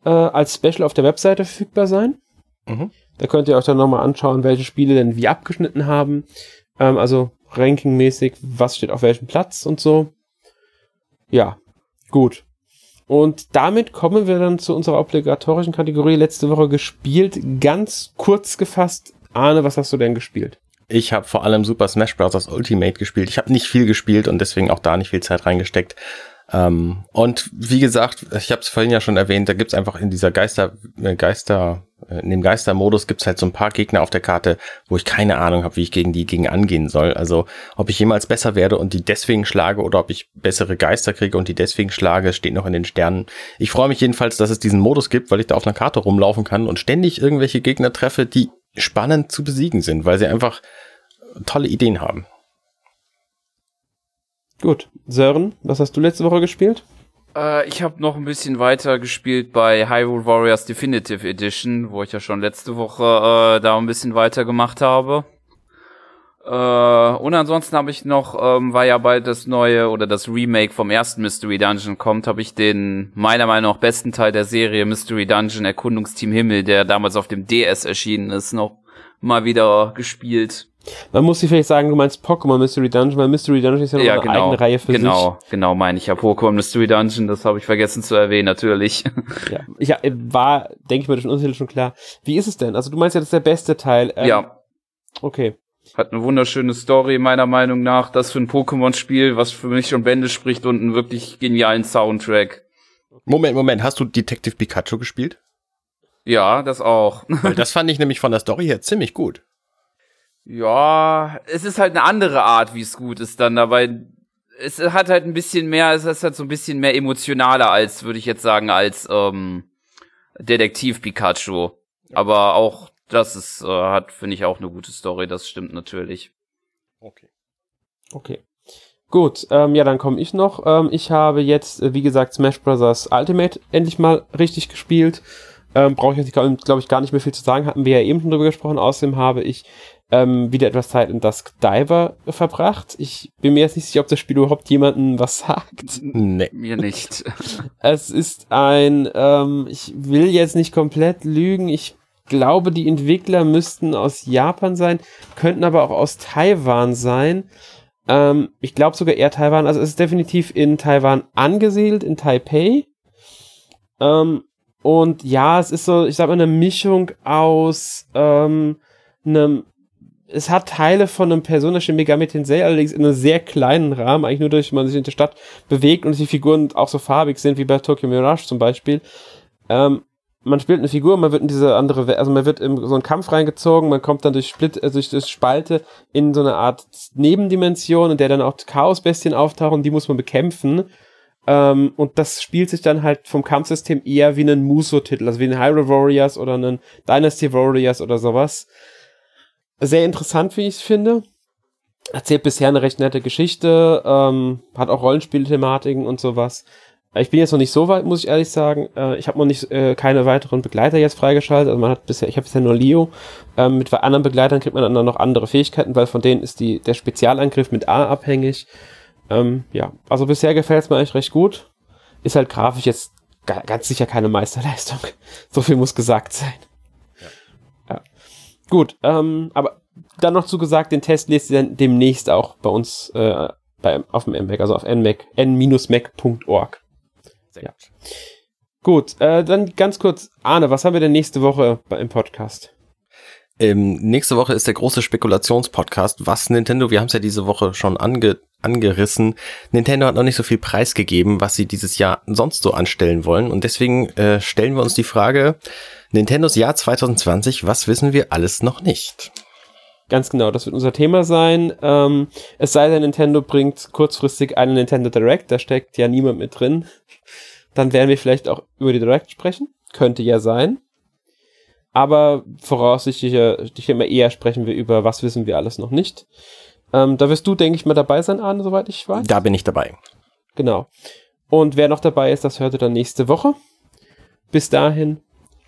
äh, als Special auf der Webseite verfügbar sein. Mhm. Da könnt ihr euch dann nochmal anschauen, welche Spiele denn wie abgeschnitten haben. Ähm, also rankingmäßig, was steht auf welchem Platz und so. Ja, gut. Und damit kommen wir dann zu unserer obligatorischen Kategorie letzte Woche gespielt. Ganz kurz gefasst, Arne, was hast du denn gespielt? Ich habe vor allem Super Smash Bros. Ultimate gespielt. Ich habe nicht viel gespielt und deswegen auch da nicht viel Zeit reingesteckt. Ähm, und wie gesagt, ich habe es vorhin ja schon erwähnt, da gibt's einfach in dieser Geister, äh, Geister, äh, in dem Geistermodus gibt's halt so ein paar Gegner auf der Karte, wo ich keine Ahnung habe, wie ich gegen die gegen angehen soll. Also ob ich jemals besser werde und die deswegen schlage oder ob ich bessere Geister kriege und die deswegen schlage, steht noch in den Sternen. Ich freue mich jedenfalls, dass es diesen Modus gibt, weil ich da auf einer Karte rumlaufen kann und ständig irgendwelche Gegner treffe, die spannend zu besiegen sind, weil sie einfach tolle Ideen haben. Gut. Sören, was hast du letzte Woche gespielt? Äh, ich habe noch ein bisschen weiter gespielt bei Hyrule Warriors Definitive Edition, wo ich ja schon letzte Woche äh, da ein bisschen weiter gemacht habe. Äh, und ansonsten habe ich noch, ähm, weil ja bald das neue oder das Remake vom ersten Mystery Dungeon kommt, habe ich den meiner Meinung nach besten Teil der Serie Mystery Dungeon Erkundungsteam Himmel, der damals auf dem DS erschienen ist, noch mal wieder gespielt. Man muss sich vielleicht sagen, du meinst Pokémon Mystery Dungeon, weil Mystery Dungeon ist ja, ja eine genau, eigene Reihe für genau, sich. Genau, genau meine ich ja. Pokémon Mystery Dungeon, das habe ich vergessen zu erwähnen, natürlich. Ja, ich äh, war, denke ich mir, durch den Untertitel schon klar. Wie ist es denn? Also du meinst ja, das ist der beste Teil. Ähm, ja. Okay. Hat eine wunderschöne Story, meiner Meinung nach. Das für ein Pokémon-Spiel, was für mich schon Bände spricht und einen wirklich genialen Soundtrack. Moment, Moment, hast du Detective Pikachu gespielt? Ja, das auch. Weil [LAUGHS] das fand ich nämlich von der Story her ziemlich gut. Ja, es ist halt eine andere Art, wie es gut ist dann, dabei. Es hat halt ein bisschen mehr, es ist halt so ein bisschen mehr emotionaler als, würde ich jetzt sagen, als ähm, Detektiv Pikachu. Aber auch das ist, äh, hat, finde ich, auch eine gute Story, das stimmt natürlich. Okay. Okay. Gut, ähm, ja, dann komme ich noch. Ähm, ich habe jetzt, äh, wie gesagt, Smash Bros. Ultimate endlich mal richtig gespielt. Ähm, Brauche ich jetzt, glaube glaub ich, gar nicht mehr viel zu sagen. Hatten wir ja eben schon drüber gesprochen. Außerdem habe ich ähm, wieder etwas Zeit in Dusk Diver verbracht. Ich bin mir jetzt nicht sicher, ob das Spiel überhaupt jemandem was sagt. Nee, mir nicht. [LAUGHS] es ist ein, ähm, ich will jetzt nicht komplett lügen, ich glaube, die Entwickler müssten aus Japan sein, könnten aber auch aus Taiwan sein. Ähm, ich glaube sogar eher Taiwan. Also es ist definitiv in Taiwan angesiedelt, in Taipei. Ähm, und ja, es ist so, ich sag mal, eine Mischung aus ähm, einem es hat Teile von einem Persona Shin Megami Tensei, allerdings in einem sehr kleinen Rahmen, eigentlich nur durch, man sich in der Stadt bewegt und die Figuren auch so farbig sind, wie bei Tokyo Mirage zum Beispiel. Ähm, man spielt eine Figur, man wird in diese andere, also man wird in so einen Kampf reingezogen, man kommt dann durch Split, also durch das Spalte in so eine Art Nebendimension, in der dann auch Chaosbestien auftauchen, die muss man bekämpfen. Ähm, und das spielt sich dann halt vom Kampfsystem eher wie ein Muso-Titel, also wie ein Hyrule Warriors oder ein Dynasty Warriors oder sowas sehr interessant, wie ich es finde. Erzählt bisher eine recht nette Geschichte, ähm, hat auch Rollenspielthematiken und sowas. Ich bin jetzt noch nicht so weit, muss ich ehrlich sagen. Äh, ich habe noch nicht äh, keine weiteren Begleiter jetzt freigeschaltet. Also man hat bisher, ich habe bisher nur Leo. Ähm, mit anderen Begleitern kriegt man dann noch andere Fähigkeiten, weil von denen ist die der Spezialangriff mit A abhängig. Ähm, ja, also bisher gefällt es mir eigentlich recht gut. Ist halt grafisch jetzt ganz sicher keine Meisterleistung. [LAUGHS] so viel muss gesagt sein. Gut, ähm, aber dann noch zugesagt, den Test lest ihr dann demnächst auch bei uns äh, bei, auf dem MMac, also auf nmac, n-mac.org. Sehr ja. gut. Gut, äh, dann ganz kurz, Arne, was haben wir denn nächste Woche im Podcast? Ähm, nächste Woche ist der große Spekulationspodcast. Was Nintendo, wir haben es ja diese Woche schon ange, angerissen. Nintendo hat noch nicht so viel preisgegeben, was sie dieses Jahr sonst so anstellen wollen. Und deswegen äh, stellen wir uns die Frage, Nintendos Jahr 2020, was wissen wir alles noch nicht? Ganz genau, das wird unser Thema sein. Ähm, es sei denn, Nintendo bringt kurzfristig eine Nintendo Direct, da steckt ja niemand mit drin. Dann werden wir vielleicht auch über die Direct sprechen. Könnte ja sein. Aber voraussichtlich immer eher sprechen wir über, was wissen wir alles noch nicht. Ähm, da wirst du, denke ich, mal dabei sein, Arne, soweit ich weiß. Da bin ich dabei. Genau. Und wer noch dabei ist, das hört ihr dann nächste Woche. Bis dahin,